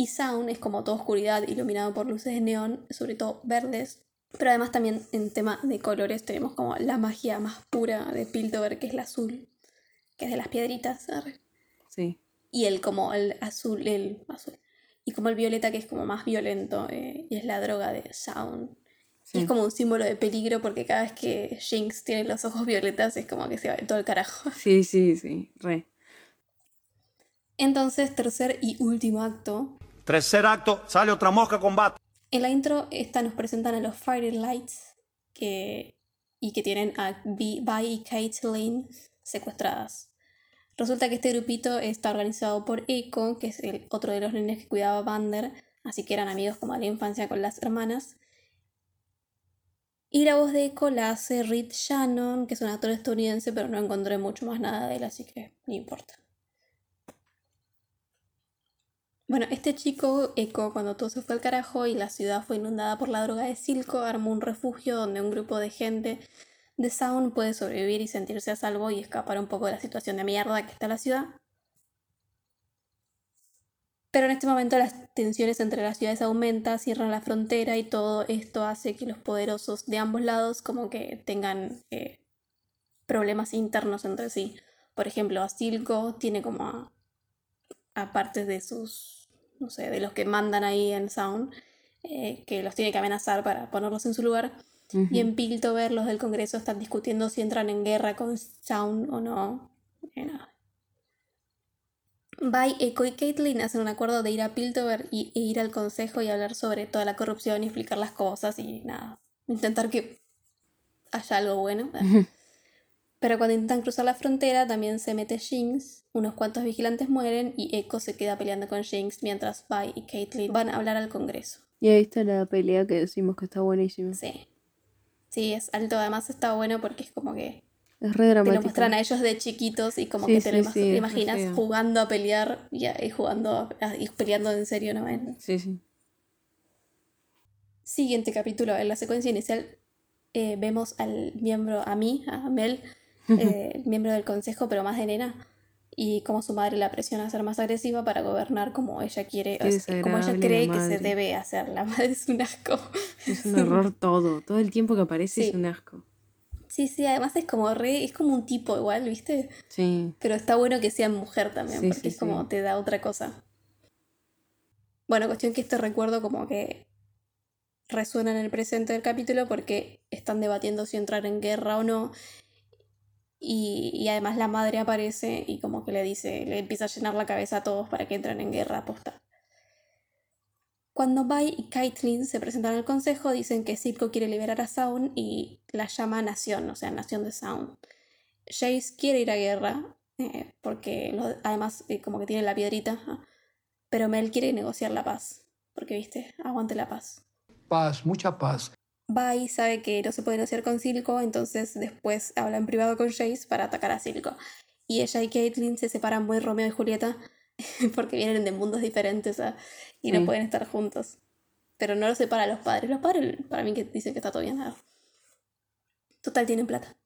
S2: Y Sound es como toda oscuridad iluminado por luces de neón, sobre todo verdes. Pero además también en tema de colores tenemos como la magia más pura de Piltover, que es el azul, que es de las piedritas.
S1: Sí.
S2: Y el como el azul, el azul. Y como el violeta, que es como más violento, eh, y es la droga de Sound. Y es como un símbolo de peligro porque cada vez que Jinx tiene los ojos violetas es como que se va de todo el carajo. <laughs>
S1: Sí, sí, sí. Re.
S2: Entonces, tercer y último acto.
S5: Tercer acto, sale otra mosca con bata.
S2: En la intro esta nos presentan a los Firelights que, y que tienen a Vi y Caitlyn secuestradas. Resulta que este grupito está organizado por Echo, que es el otro de los nenes que cuidaba a Vander, así que eran amigos como de la infancia con las hermanas. Y la voz de Echo la hace Reed Shannon, que es un actor estadounidense, pero no encontré mucho más nada de él, así que no importa. Bueno, este chico, Echo, cuando todo se fue al carajo y la ciudad fue inundada por la droga de Silco, armó un refugio donde un grupo de gente de Sound puede sobrevivir y sentirse a salvo y escapar un poco de la situación de mierda que está la ciudad. Pero en este momento las tensiones entre las ciudades aumentan, cierran la frontera y todo esto hace que los poderosos de ambos lados como que tengan eh, problemas internos entre sí. Por ejemplo, Silco tiene como a, a partes de sus, no sé, de los que mandan ahí en Sound, eh, que los tiene que amenazar para ponerlos en su lugar. Y en Piltover los del Congreso están discutiendo si entran en guerra con Sound o no. Eh, nada. Vi, Echo y Caitlyn hacen un acuerdo de ir a Piltover y, e ir al consejo y hablar sobre toda la corrupción y explicar las cosas y nada. Intentar que haya algo bueno. Pero cuando intentan cruzar la frontera también se mete Jinx, unos cuantos vigilantes mueren y Echo se queda peleando con Jinx mientras Vi y Caitlyn van a hablar al Congreso.
S1: Y ahí está la pelea que decimos que está buenísima.
S2: Sí. Sí, es alto. Además está bueno porque es como que
S1: Es re
S2: te
S1: dramático.
S2: lo muestran a ellos de chiquitos y como
S1: Sí,
S2: que te lo
S1: sí, sí,
S2: imaginas jugando a pelear y, jugando a- y peleando en serio, ¿no?
S1: Sí, sí.
S2: Siguiente capítulo, en la secuencia inicial eh, vemos al miembro, a mí, a Mel, eh, miembro del consejo, pero más de nena, y cómo su madre la presiona a ser más agresiva para gobernar como ella quiere,
S1: Qué
S2: o sea, como ella cree que se debe hacer. La madre es un asco.
S1: Es un horror <laughs> todo. Todo el tiempo que aparece
S2: Sí.
S1: es un asco.
S2: Sí, sí, además es como re, es como un tipo igual, ¿viste?
S1: Sí.
S2: Pero está bueno que sea mujer también,
S1: Sí,
S2: porque
S1: sí,
S2: es como te da otra cosa. Bueno, cuestión que este recuerdo como que resuena en el presente del capítulo porque están debatiendo si entrar en guerra o no. Y, y además la madre aparece y como que le dice, le empieza a llenar la cabeza a todos para que entren en guerra aposta. Cuando Vi y Caitlyn se presentan al consejo, dicen que Silco quiere liberar a Sound y la llama Nación, o sea, Nación de Sound. Jace quiere ir a guerra, eh, porque además eh, como que tiene la piedrita, pero Mel quiere negociar la paz, porque viste, aguante la paz.
S9: Paz, mucha paz.
S2: Vi sabe que no se puede negociar con Silco, entonces después habla en privado con Jace para atacar a Silco. Y ella y Caitlyn se separan muy Romeo y Julieta, <laughs> porque vienen de mundos diferentes ah, y no pueden estar juntos. Pero no los separa a los padres. Los padres, para mí, que dicen que está todo bien. ah. Total, tienen plata.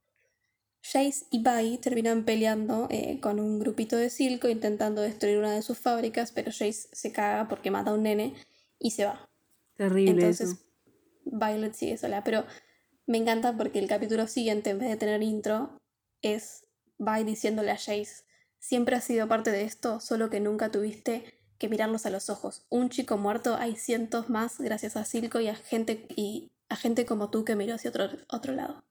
S2: Jace y Vi terminan peleando eh, con un grupito de Silco intentando destruir una de sus fábricas, pero Jace se caga porque mata a un nene y se va.
S1: Terrible
S2: Entonces,
S1: eso.
S2: Violet sigue sola, pero me encanta porque el capítulo siguiente, en vez de tener intro, es Vi diciéndole a Jace, siempre has sido parte de esto, solo que nunca tuviste que mirarlos a los ojos. Un chico muerto, hay cientos más gracias a Silco y a gente, y a gente como tú que miró hacia otro, otro lado.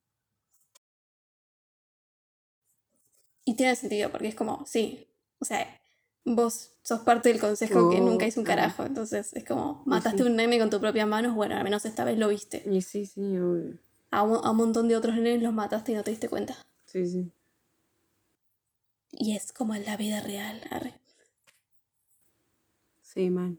S2: Y tiene sentido porque es como, sí, o sea, vos sos parte del consejo que
S1: Oh,
S2: nunca hizo un carajo, entonces es como, mataste
S1: sí.
S2: un nene con tus propias manos, bueno, al menos esta vez lo viste.
S1: Y sí, sí, obvio.
S2: A un, a un montón de otros nenes los mataste y no te diste cuenta.
S1: Sí, sí.
S2: Y es como en la vida real. arre.
S1: Sí, mal.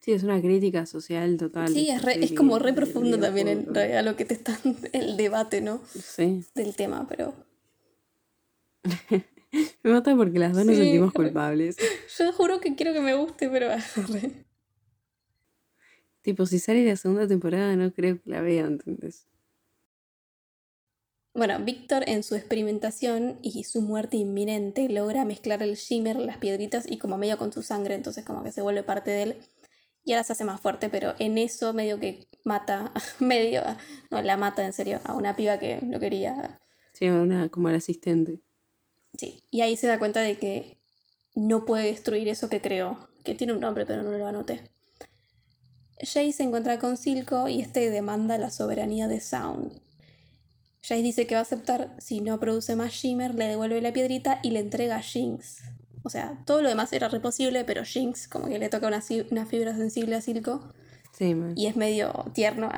S1: Sí, es una crítica social total.
S2: Sí, es, re- es como re profundo también en realidad lo que te están, <laughs> el debate, ¿no?
S1: Sí.
S2: Del tema, pero <laughs> <laughs>
S1: Me mata porque las dos nos sentimos <laughs> culpables.
S2: yo juro que quiero que me guste, pero <laughs>
S1: Tipo, si sale la segunda temporada, no creo que la vea, ¿entendés?
S2: Bueno, Víctor en su experimentación y su muerte inminente logra mezclar el shimmer, las piedritas y como medio con su sangre, entonces como que se vuelve parte de él. Y ahora se hace más fuerte, pero en eso medio que mata, medio, no, la mata en serio, a una piba que lo quería.
S1: Sí, una, como el asistente.
S2: Sí, y ahí se da cuenta de que no puede destruir eso que creó, que tiene un nombre pero no lo anoté. Jay se encuentra con Silco y este demanda la soberanía de Sound. Jay dice que va a aceptar si no produce más Shimmer, le devuelve la piedrita y le entrega a Jinx. O sea, todo lo demás era reposible, pero Jinx como que le toca una, fibra sensible a Silco
S1: Sí,
S2: y es medio tierno.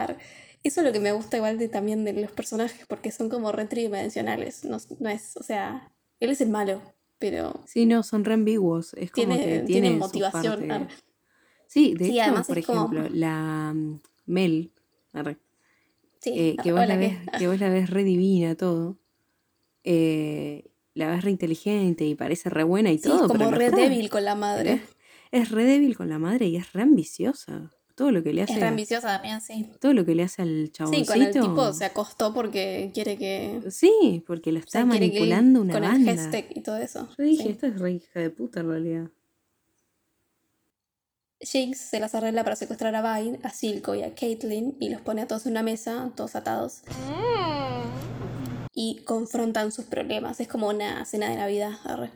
S2: Eso es lo que me gusta igual de, también de los personajes, porque son como re tridimensionales. No, no es, o sea, él es el malo, pero
S1: Sí, no, son re ambiguos. Es como
S2: tiene,
S1: que
S2: tiene
S1: su
S2: motivación.
S1: parte-. Sí, de
S2: Sí,
S1: hecho,
S2: además
S1: por
S2: es como-
S1: ejemplo, <laughs> la Mel, arre,
S2: Sí,
S1: eh, que, vos la ves, que vos la ves re divina, todo. eh, la ves re inteligente y parece re buena y
S2: Sí,
S1: todo.
S2: es como
S1: pero
S2: re débil con la madre.
S1: Es re débil con la madre y es re ambiciosa. Todo lo que le hace,
S2: Es re ambiciosa también, sí.
S1: todo lo que le hace al
S2: Sí,
S1: chaboncito.
S2: con el tipo se acostó porque quiere que.
S1: Sí, porque lo
S2: o
S1: está
S2: sea,
S1: manipulando una
S2: con
S1: banda.
S2: el hashtag y todo eso.
S1: Yo dije,
S2: sí.
S1: esta es re hija de puta en realidad.
S2: Jinx se las arregla para secuestrar a Vine, a Silco y a Caitlyn y los pone a todos en una mesa, todos atados. Y confrontan sus problemas. Es como una cena de Navidad. arre.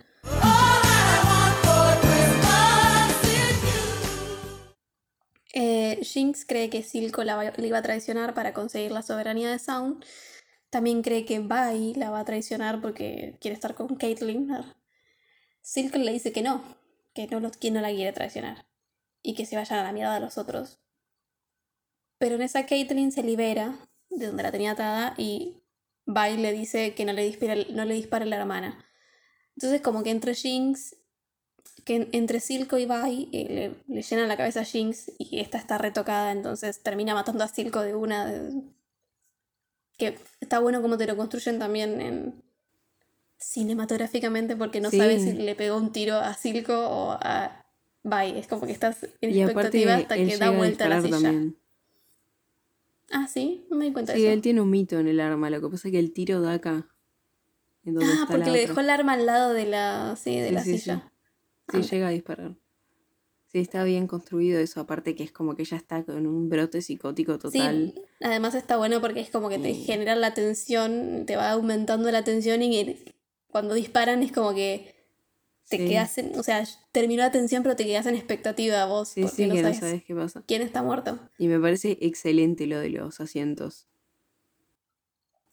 S2: Eh, Jinx cree que Silco la le iba a traicionar para conseguir la soberanía de Sound. También cree que Vi la va a traicionar porque quiere estar con Caitlyn. Silco le dice que no, que no, no la quiere traicionar y que se vayan a la mierda los otros. Pero en esa Caitlyn se libera de donde la tenía atada y Vi le dice que no le dispare, no le la hermana. Entonces como que entre Jinx, que en- entre Silco y Vi eh, le, le llenan la cabeza a Jinx y esta está retocada, entonces termina matando a Silco de una. de- que está bueno como te lo construyen también en cinematográficamente porque no
S1: Sí.
S2: sabes si le pegó un tiro a Silco o a Vi. Es como que estás en
S1: Y
S2: expectativa hasta
S1: él
S2: que da
S1: a
S2: vuelta la
S1: disparar
S2: silla.
S1: también.
S2: Ah, sí, no me di cuenta
S1: Sí,
S2: de
S1: él
S2: eso.
S1: tiene un mito en el arma. Lo que pasa es que el tiro da acá.
S2: Ah, porque
S1: la
S2: le dejó el arma al lado de la, sí, de
S1: Sí,
S2: la
S1: sí, sí.
S2: silla.
S1: Sí, llega a disparar. Sí, está bien construido eso. Aparte que es como que ella está con un brote psicótico total.
S2: Sí, además está bueno porque es como que te genera la tensión, te va aumentando la tensión y cuando disparan es como que te
S1: Sí.
S2: quedas en, o sea, terminó la tensión pero te quedas en expectativa vos
S1: Sí,
S2: porque
S1: sí,
S2: no
S1: que
S2: sabes
S1: no sabes qué pasa.
S2: quién está muerto.
S1: Y me parece excelente lo de los asientos.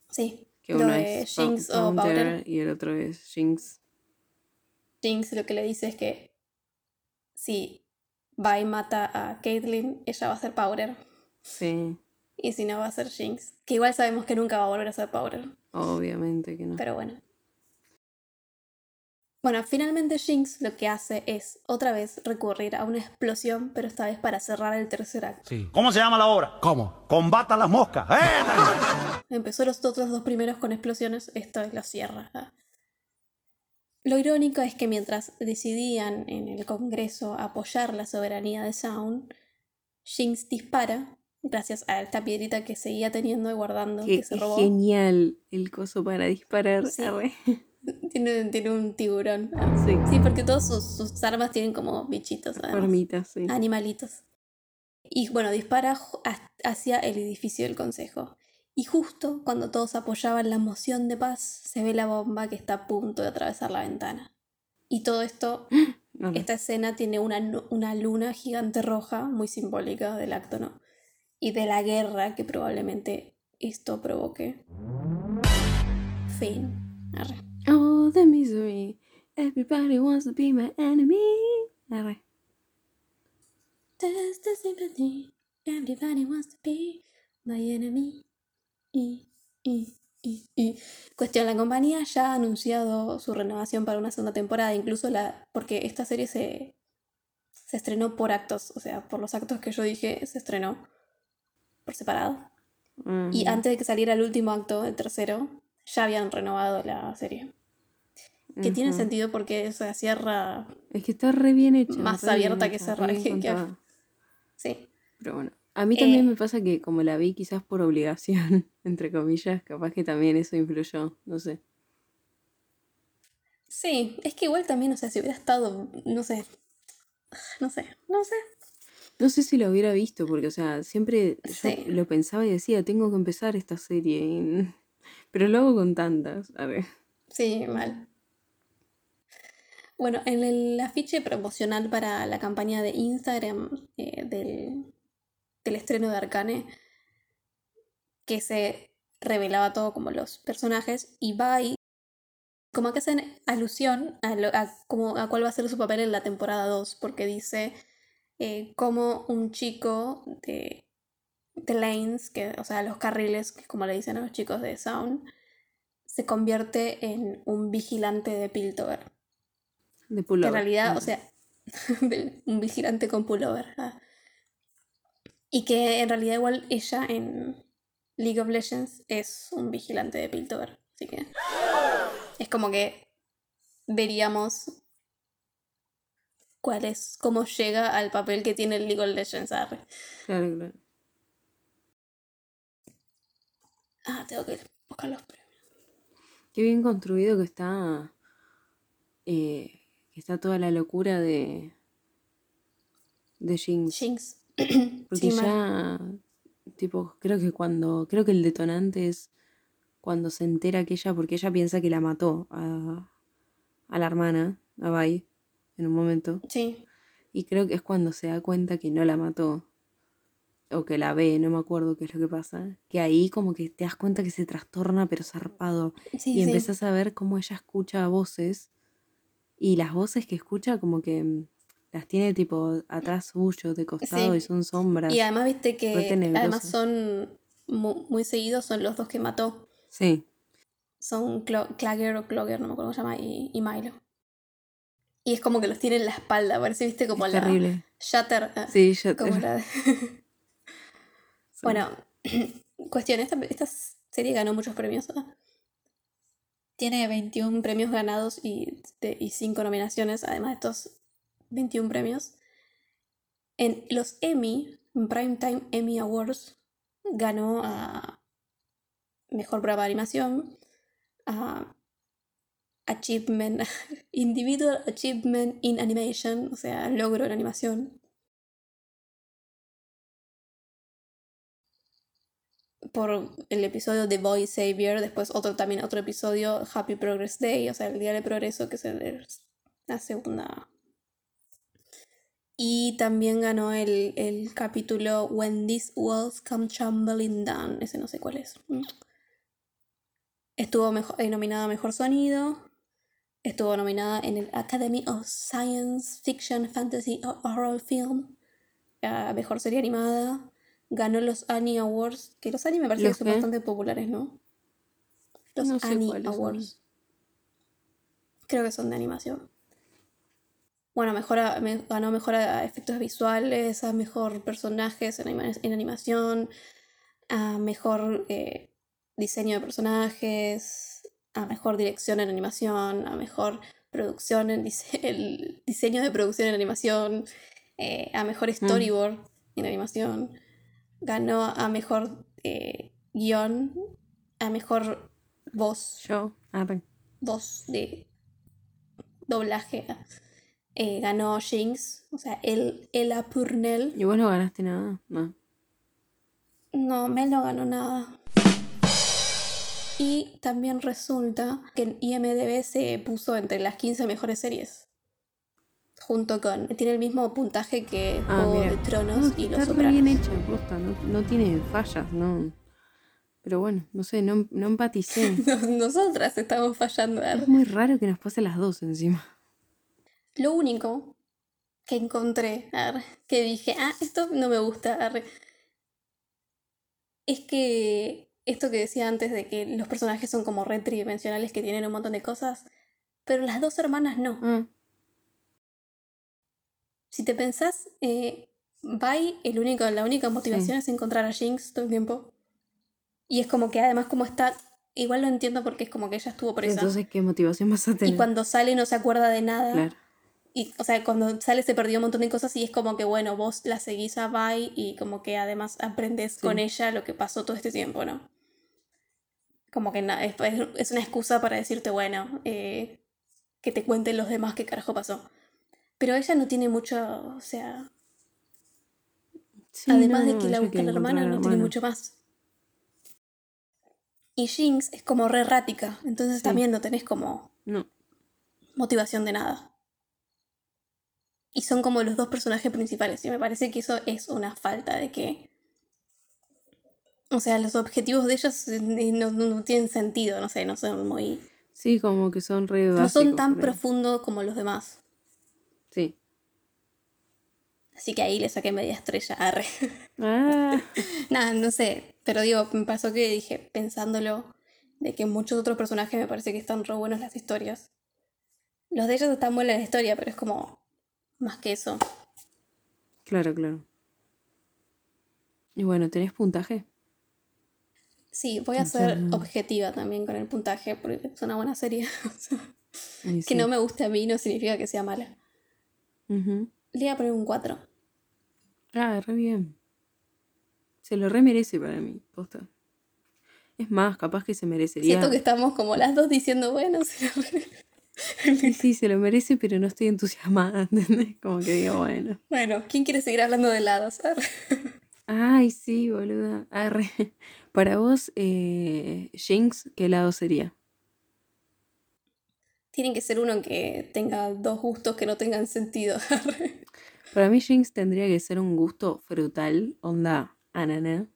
S2: Sí,
S1: Que
S2: lo
S1: uno
S2: de
S1: es
S2: Jinx
S1: Pa-
S2: o Powder.
S1: y el otro es Jinx.
S2: Jinx lo que le dice es que si va y mata a Caitlyn, ella va a ser Powder.
S1: Sí,
S2: Y si no, va a ser Jinx. Que igual sabemos que nunca va a volver a ser Powder.
S1: obviamente que no.
S2: Pero bueno. Bueno, finalmente Jinx lo que hace es otra vez recurrir a una explosión, pero esta vez para cerrar el tercer acto.
S5: ¿Cómo se llama la obra?
S6: ¿Cómo?
S5: Combata las moscas. <laughs> ¡Eh!
S2: Empezó los otros dos primeros con explosiones, esta vez lo cierra. Lo irónico es que mientras decidían en el Congreso apoyar la soberanía de Sound, Jinx dispara gracias a esta piedrita que seguía teniendo y guardando,
S1: Qué
S2: que se robó.
S1: genial el coso para disparar.
S2: Sí. <laughs> Tiene, tiene un tiburón.
S1: Sí,
S2: Sí, porque todas sus, sus armas tienen como bichitos.
S1: formitas, sí.
S2: Animalitos. Y bueno, dispara hacia el edificio del consejo. Y justo cuando todos apoyaban la moción de paz, se ve la bomba que está a punto de atravesar la ventana. Y todo esto, <gasps> esta escena tiene una, una luna gigante roja, muy simbólica del acto, ¿no? Y de la guerra que probablemente esto provoque. Fin. Arre.
S1: Oh, the misery. Everybody wants to be my enemy. Arre.
S2: Test the sympathy. Everybody wants to be my enemy. Y, y, y, y. Cuestión, la compañía ya ha anunciado su renovación para una segunda temporada, incluso la. porque esta serie se. se estrenó por actos, o sea, por los actos que yo dije, se estrenó por separado. Y antes de que saliera el último acto, el tercero, ya habían renovado la serie. Que tiene sentido porque o sea, cierra.
S1: Es que está re bien hecha.
S2: Más abierta que
S1: bien <laughs>
S2: que-. Sí.
S1: Pero bueno, a mí también
S2: Eh,
S1: me pasa que como la vi quizás por obligación, <laughs> entre comillas, capaz que también eso influyó, no sé.
S2: Sí, es que igual también, o sea, si hubiera estado, no sé. No sé, no sé.
S1: No sé si lo hubiera visto, porque, o sea, siempre yo lo pensaba y decía, tengo que empezar esta serie. <laughs> Pero lo hago con tantas. A ver.
S2: Sí, mal. Bueno, en el afiche promocional para la campaña de Instagram eh, del, del estreno de Arcane, que se revelaba todo como los personajes, y Bai, como que hacen alusión a, lo- a, como, a cuál va a ser su papel en la temporada 2, porque dice eh, como un chico de, de lanes, que, o sea, los carriles, que es como le dicen a los chicos de Sound, se convierte en un vigilante de Piltover.
S1: De
S2: Que
S1: pullover.
S2: en realidad,
S1: Ah,
S2: o sea, <laughs> un vigilante con pullover. ah. Y que en realidad igual ella en League of Legends es un vigilante de Piltover. Así que es como que veríamos cuál es, cómo llega al papel que tiene el League of Legends.
S1: Claro, claro.
S2: Ah, tengo que buscar los premios.
S1: Qué bien construido que está. eh, que está toda la locura de. de Jinx.
S2: Jinx. <clears throat>
S1: Porque
S2: Sí,
S1: ya. Tipo, creo que cuando. Creo que el detonante es cuando se entera que ella. Porque ella piensa que la mató a. a la hermana, a Bai, en un momento.
S2: Sí,
S1: Y creo que es cuando se da cuenta que no la mató. O que la ve, no me acuerdo qué es lo que pasa. Que ahí como que te das cuenta que se trastorna pero zarpado.
S2: sí,
S1: y
S2: sí.
S1: empezás a ver cómo ella escucha voces. Y las voces que escucha como que las tiene tipo atrás suyo, de costado,
S2: Sí.
S1: y son sombras.
S2: Y además viste que además son mu- muy, seguidos son los dos que mató.
S1: Sí,
S2: Son Clo- Clagger o Clogger, no me acuerdo cómo se llama, y, y Milo. Y es como que los tiene en la espalda, parece, viste, como
S1: es
S2: la
S1: terrible.
S2: Shatter. ah,
S1: Sí, ya
S2: como la. <laughs> <laughs> Bueno, <clears throat> cuestión, esta, esta serie ganó muchos premios. ¿ah? Tiene 21 premios ganados y, de- y 5 nominaciones, además de estos 21 premios. En los Emmy, Primetime Emmy Awards, ganó a Mejor Brava Animación, a Achievement, <laughs> Individual Achievement in Animation, o sea, logro en animación. por el episodio The Boy Savior, después otro también otro episodio Happy Progress Day, o sea, el día del progreso que es la segunda. Y también ganó el, el capítulo When These Walls Come Tumbling Down, ese no sé cuál es. Mm. Estuvo mejo- eh, nominada a Mejor Sonido, estuvo nominada en el Academy of Science Fiction Fantasy Horror Film, a Mejor Serie Animada, ganó los Annie Awards, que los Annie me parece que
S1: ¿Los
S2: son
S1: qué?
S2: bastante populares, ¿no? Los
S1: No sé
S2: Annie
S1: son.
S2: Awards. Creo que son de animación. Bueno, mejor a- me- ganó mejor a efectos visuales, a mejor personajes en, anima- en animación, a mejor eh, diseño de personajes, a mejor dirección en animación, a mejor producción en dise- <laughs> el diseño de producción en animación, eh, a mejor storyboard en animación. Ganó a mejor eh, guion, a mejor voz
S1: Yo, arre.
S2: voz de doblaje. Eh, ganó Jinx, o sea, el, Ella Purnell.
S1: ¿Y vos no ganaste nada? No.
S2: No, Mel no ganó nada. Y también resulta que en IMDB se puso entre las 15 mejores series. Junto con. Tiene el mismo puntaje que
S1: Ah,
S2: Juego
S1: mira.
S2: de Tronos
S1: No,
S2: y Los Sopranos.
S1: bien hecha, posta, no, no tiene fallas, no. Pero bueno, no sé, no, no empaticé. <laughs>
S2: Nos- Nosotras estamos fallando.
S1: es muy raro que nos pase las dos encima.
S2: Lo único que encontré, arre, que dije, ah, esto no me gusta, arre, es que esto que decía antes de que los personajes son como re tridimensionales que tienen un montón de cosas, pero las dos hermanas no.
S1: Ah,
S2: si te pensás, eh, el único, la única motivación es encontrar a Jinx todo el tiempo. Y es como que además como está, igual lo entiendo porque es como que ella estuvo presa.
S1: Entonces, ¿qué motivación vas a tener?
S2: y cuando sale no se acuerda de nada.
S1: Claro.
S2: Y, o sea, cuando sale se perdió un montón de cosas y es como que, bueno, vos la seguís a Vi y como que además aprendes con ella lo que pasó todo este tiempo, ¿no? Como que es, es- una excusa para decirte, bueno, eh, que te cuenten los demás qué carajo pasó. Pero ella no tiene mucho, o sea,
S1: Sí,
S2: además
S1: no,
S2: de que la busca la hermana,
S1: encontrar a
S2: no
S1: la
S2: tiene
S1: hermana.
S2: mucho más. Y Jinx es como re errática, entonces
S1: Sí.
S2: también no tenés como
S1: No.
S2: motivación de nada. Y son como los dos personajes principales. Y me parece que eso es una falta de que. O sea, los objetivos de ellos eh, no, no- no tienen sentido, no sé, no son muy.
S1: Sí, como que son re
S2: no
S1: básicos.
S2: son tan profundos como los demás.
S1: Sí.
S2: Así que ahí le saqué media estrella. Arre.
S1: Ah, <laughs>
S2: Nada, no sé. Pero digo, me pasó que dije, pensándolo, de que muchos otros personajes me parece que están re buenos las historias. Los de ellos están buenas la historia, pero es como. Más que eso.
S1: claro, claro. Y bueno, ¿tenés puntaje?
S2: Sí, voy a ser objetiva también con el puntaje, porque es una buena serie. <laughs> Que no me guste a mí no significa que sea mala. Le voy a poner un 4.
S1: Ah, re bien. Se lo re merece para mí, posta. Es más, capaz que se merecería.
S2: Siento que estamos como las dos diciendo, bueno, se lo re-
S1: Sí, <laughs> sí, se lo merece, pero no estoy entusiasmada, <laughs> ¿entendés? Como que digo, bueno.
S2: Bueno, ¿quién quiere seguir hablando de helados? <laughs>
S1: Ay, sí, boluda. Arre. Para vos, eh, Jinx, ¿qué lado sería?
S2: Tiene que ser uno que tenga dos gustos que no tengan sentido. Arre.
S1: Para mí, Jinx tendría que ser un gusto frutal, onda ananá,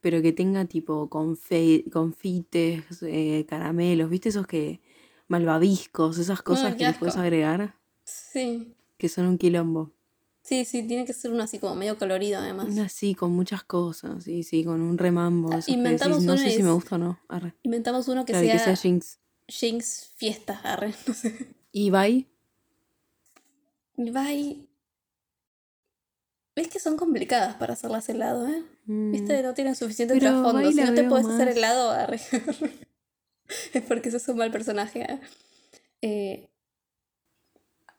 S1: pero que tenga tipo confe- confites, eh, caramelos, ¿viste? Esos que. Malvaviscos, esas cosas
S2: qué
S1: que les puedes agregar,
S2: Sí.
S1: que son un quilombo.
S2: Sí, sí, tiene que ser uno así como medio colorido además.
S1: Una así, con muchas cosas, sí, sí, con un remambo. que
S2: inventamos
S1: decís, no
S2: uno
S1: sé si me gusta o no. Arre.
S2: Inventamos uno que
S1: Claro,
S2: sea,
S1: que sea Jinx.
S2: Jinx fiesta. Arre. <laughs> No sé.
S1: Y bye.
S2: ¿Ves que son complicadas para hacerlas helado, eh?
S1: Mm,
S2: Viste, no tienen suficiente
S1: Pero
S2: trasfondo. Si no te puedes hacer helado, arre. <laughs> es <laughs> porque sos un mal personaje. ¿eh? Eh,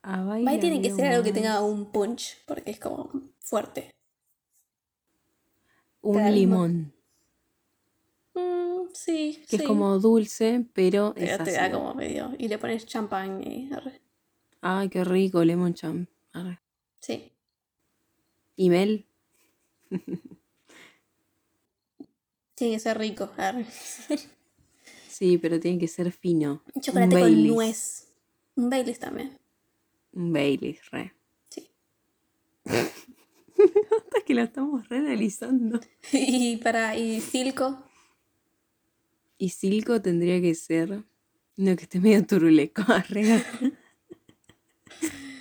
S1: a bye
S2: Bye
S1: la
S2: tiene que ser algo que tenga un punch, porque es como fuerte.
S1: Un limón.
S2: Mm, sí,
S1: Que
S2: sí.
S1: es como dulce, pero, es
S2: Pero te da como medio. Y le pones champán y arre.
S1: Ay, qué rico, lemon champ. Arre.
S2: Sí.
S1: ¿Y Mel? <laughs>
S2: Tiene que ser rico. arre. <laughs>
S1: Sí, pero tiene que ser fino.
S2: Chocolate
S1: un
S2: con
S1: Baileys.
S2: nuez. Un Baileys también.
S1: Un Baileys, re.
S2: Sí.
S1: Hasta que la estamos reanalizando. <laughs>
S2: y para. Y Silco.
S1: Y Silco tendría que ser. No, que esté medio turuleco. <laughs> arre.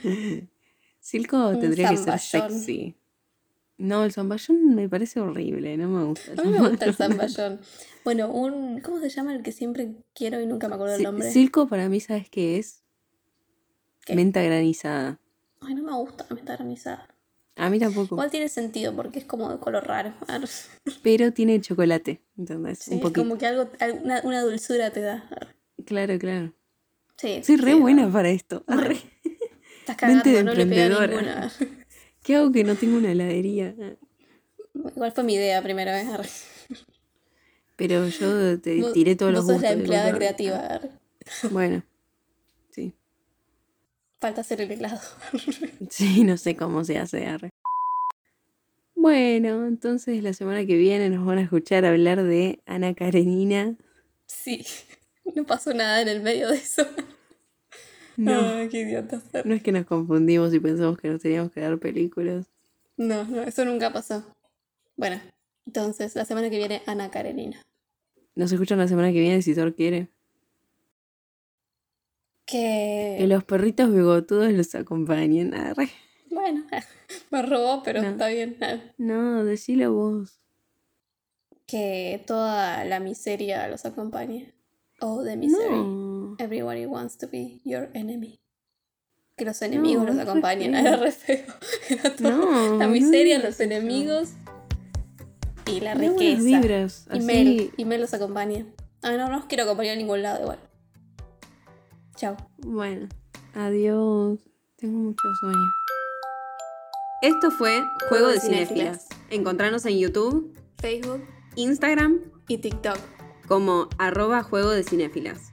S1: <laughs> Silco tendría que ser sexy. No, el zamballón me parece horrible, no me gusta. el
S2: A mí me gusta el
S1: zamballón.
S2: Bueno, un. ¿Cómo se llama el que siempre quiero y nunca me acuerdo el nombre?
S1: Silco para mí, ¿sabes qué es?
S2: ¿Qué?
S1: Menta granizada.
S2: Ay, no me gusta la menta granizada.
S1: A mí tampoco.
S2: Igual tiene sentido porque es como de color raro. <laughs>
S1: Pero tiene chocolate, ¿entendés?
S2: Sí,
S1: Un
S2: es
S1: poquito.
S2: como que algo, al- una, una dulzura te da.
S1: Claro, claro.
S2: Sí,
S1: Soy re
S2: sí,
S1: buena para esto. Arre. <laughs>
S2: Estás cagando,
S1: mente de
S2: no le pega ninguna. <laughs>
S1: ¿Qué hago que no tengo una heladería?
S2: Igual fue mi idea primero vez.
S1: Pero yo te
S2: Vos-
S1: tiré todos los
S2: vos sos
S1: gustos.
S2: la
S1: de
S2: empleada
S1: golpe.
S2: creativa. arre.
S1: Bueno. Sí.
S2: Falta hacer el helado. <laughs>
S1: Sí, no sé cómo se hace. Arre. Bueno, entonces la semana que viene nos van a escuchar hablar de Ana Karenina.
S2: sí. <laughs> No pasó nada en el medio de eso.
S1: No,
S2: Ay, qué idiota.
S1: no es que nos confundimos y pensamos que nos teníamos que dar películas.
S2: No, no, eso nunca pasó. Bueno, entonces la semana que viene Ana Karenina.
S1: Nos escuchan la semana que viene si Thor quiere. Que
S2: Que.
S1: los perritos bigotudos los acompañen. Arre.
S2: Bueno, <laughs> me robó, pero
S1: No.
S2: está bien.
S1: No, decilo vos.
S2: Que toda la miseria los acompañe. Oh, the misery.
S1: No.
S2: Everybody wants to be your enemy. Que los enemigos
S10: No,
S2: los
S10: feo.
S2: Era re feo. Era todo-
S10: No,
S2: la miseria, los enemigos y la riqueza.
S10: vibras,
S2: Y. Mel. Y Mel los acompaña. Ay, no, no los quiero acompañar a ningún lado igual. Chao.
S10: Bueno, adiós. Tengo mucho sueño.
S1: Esto fue Juego de Cinéfilas. Encontrarnos en YouTube,
S2: Facebook
S1: Instagram
S2: y TikTok.
S1: como arroba Juego de Cinéfilas.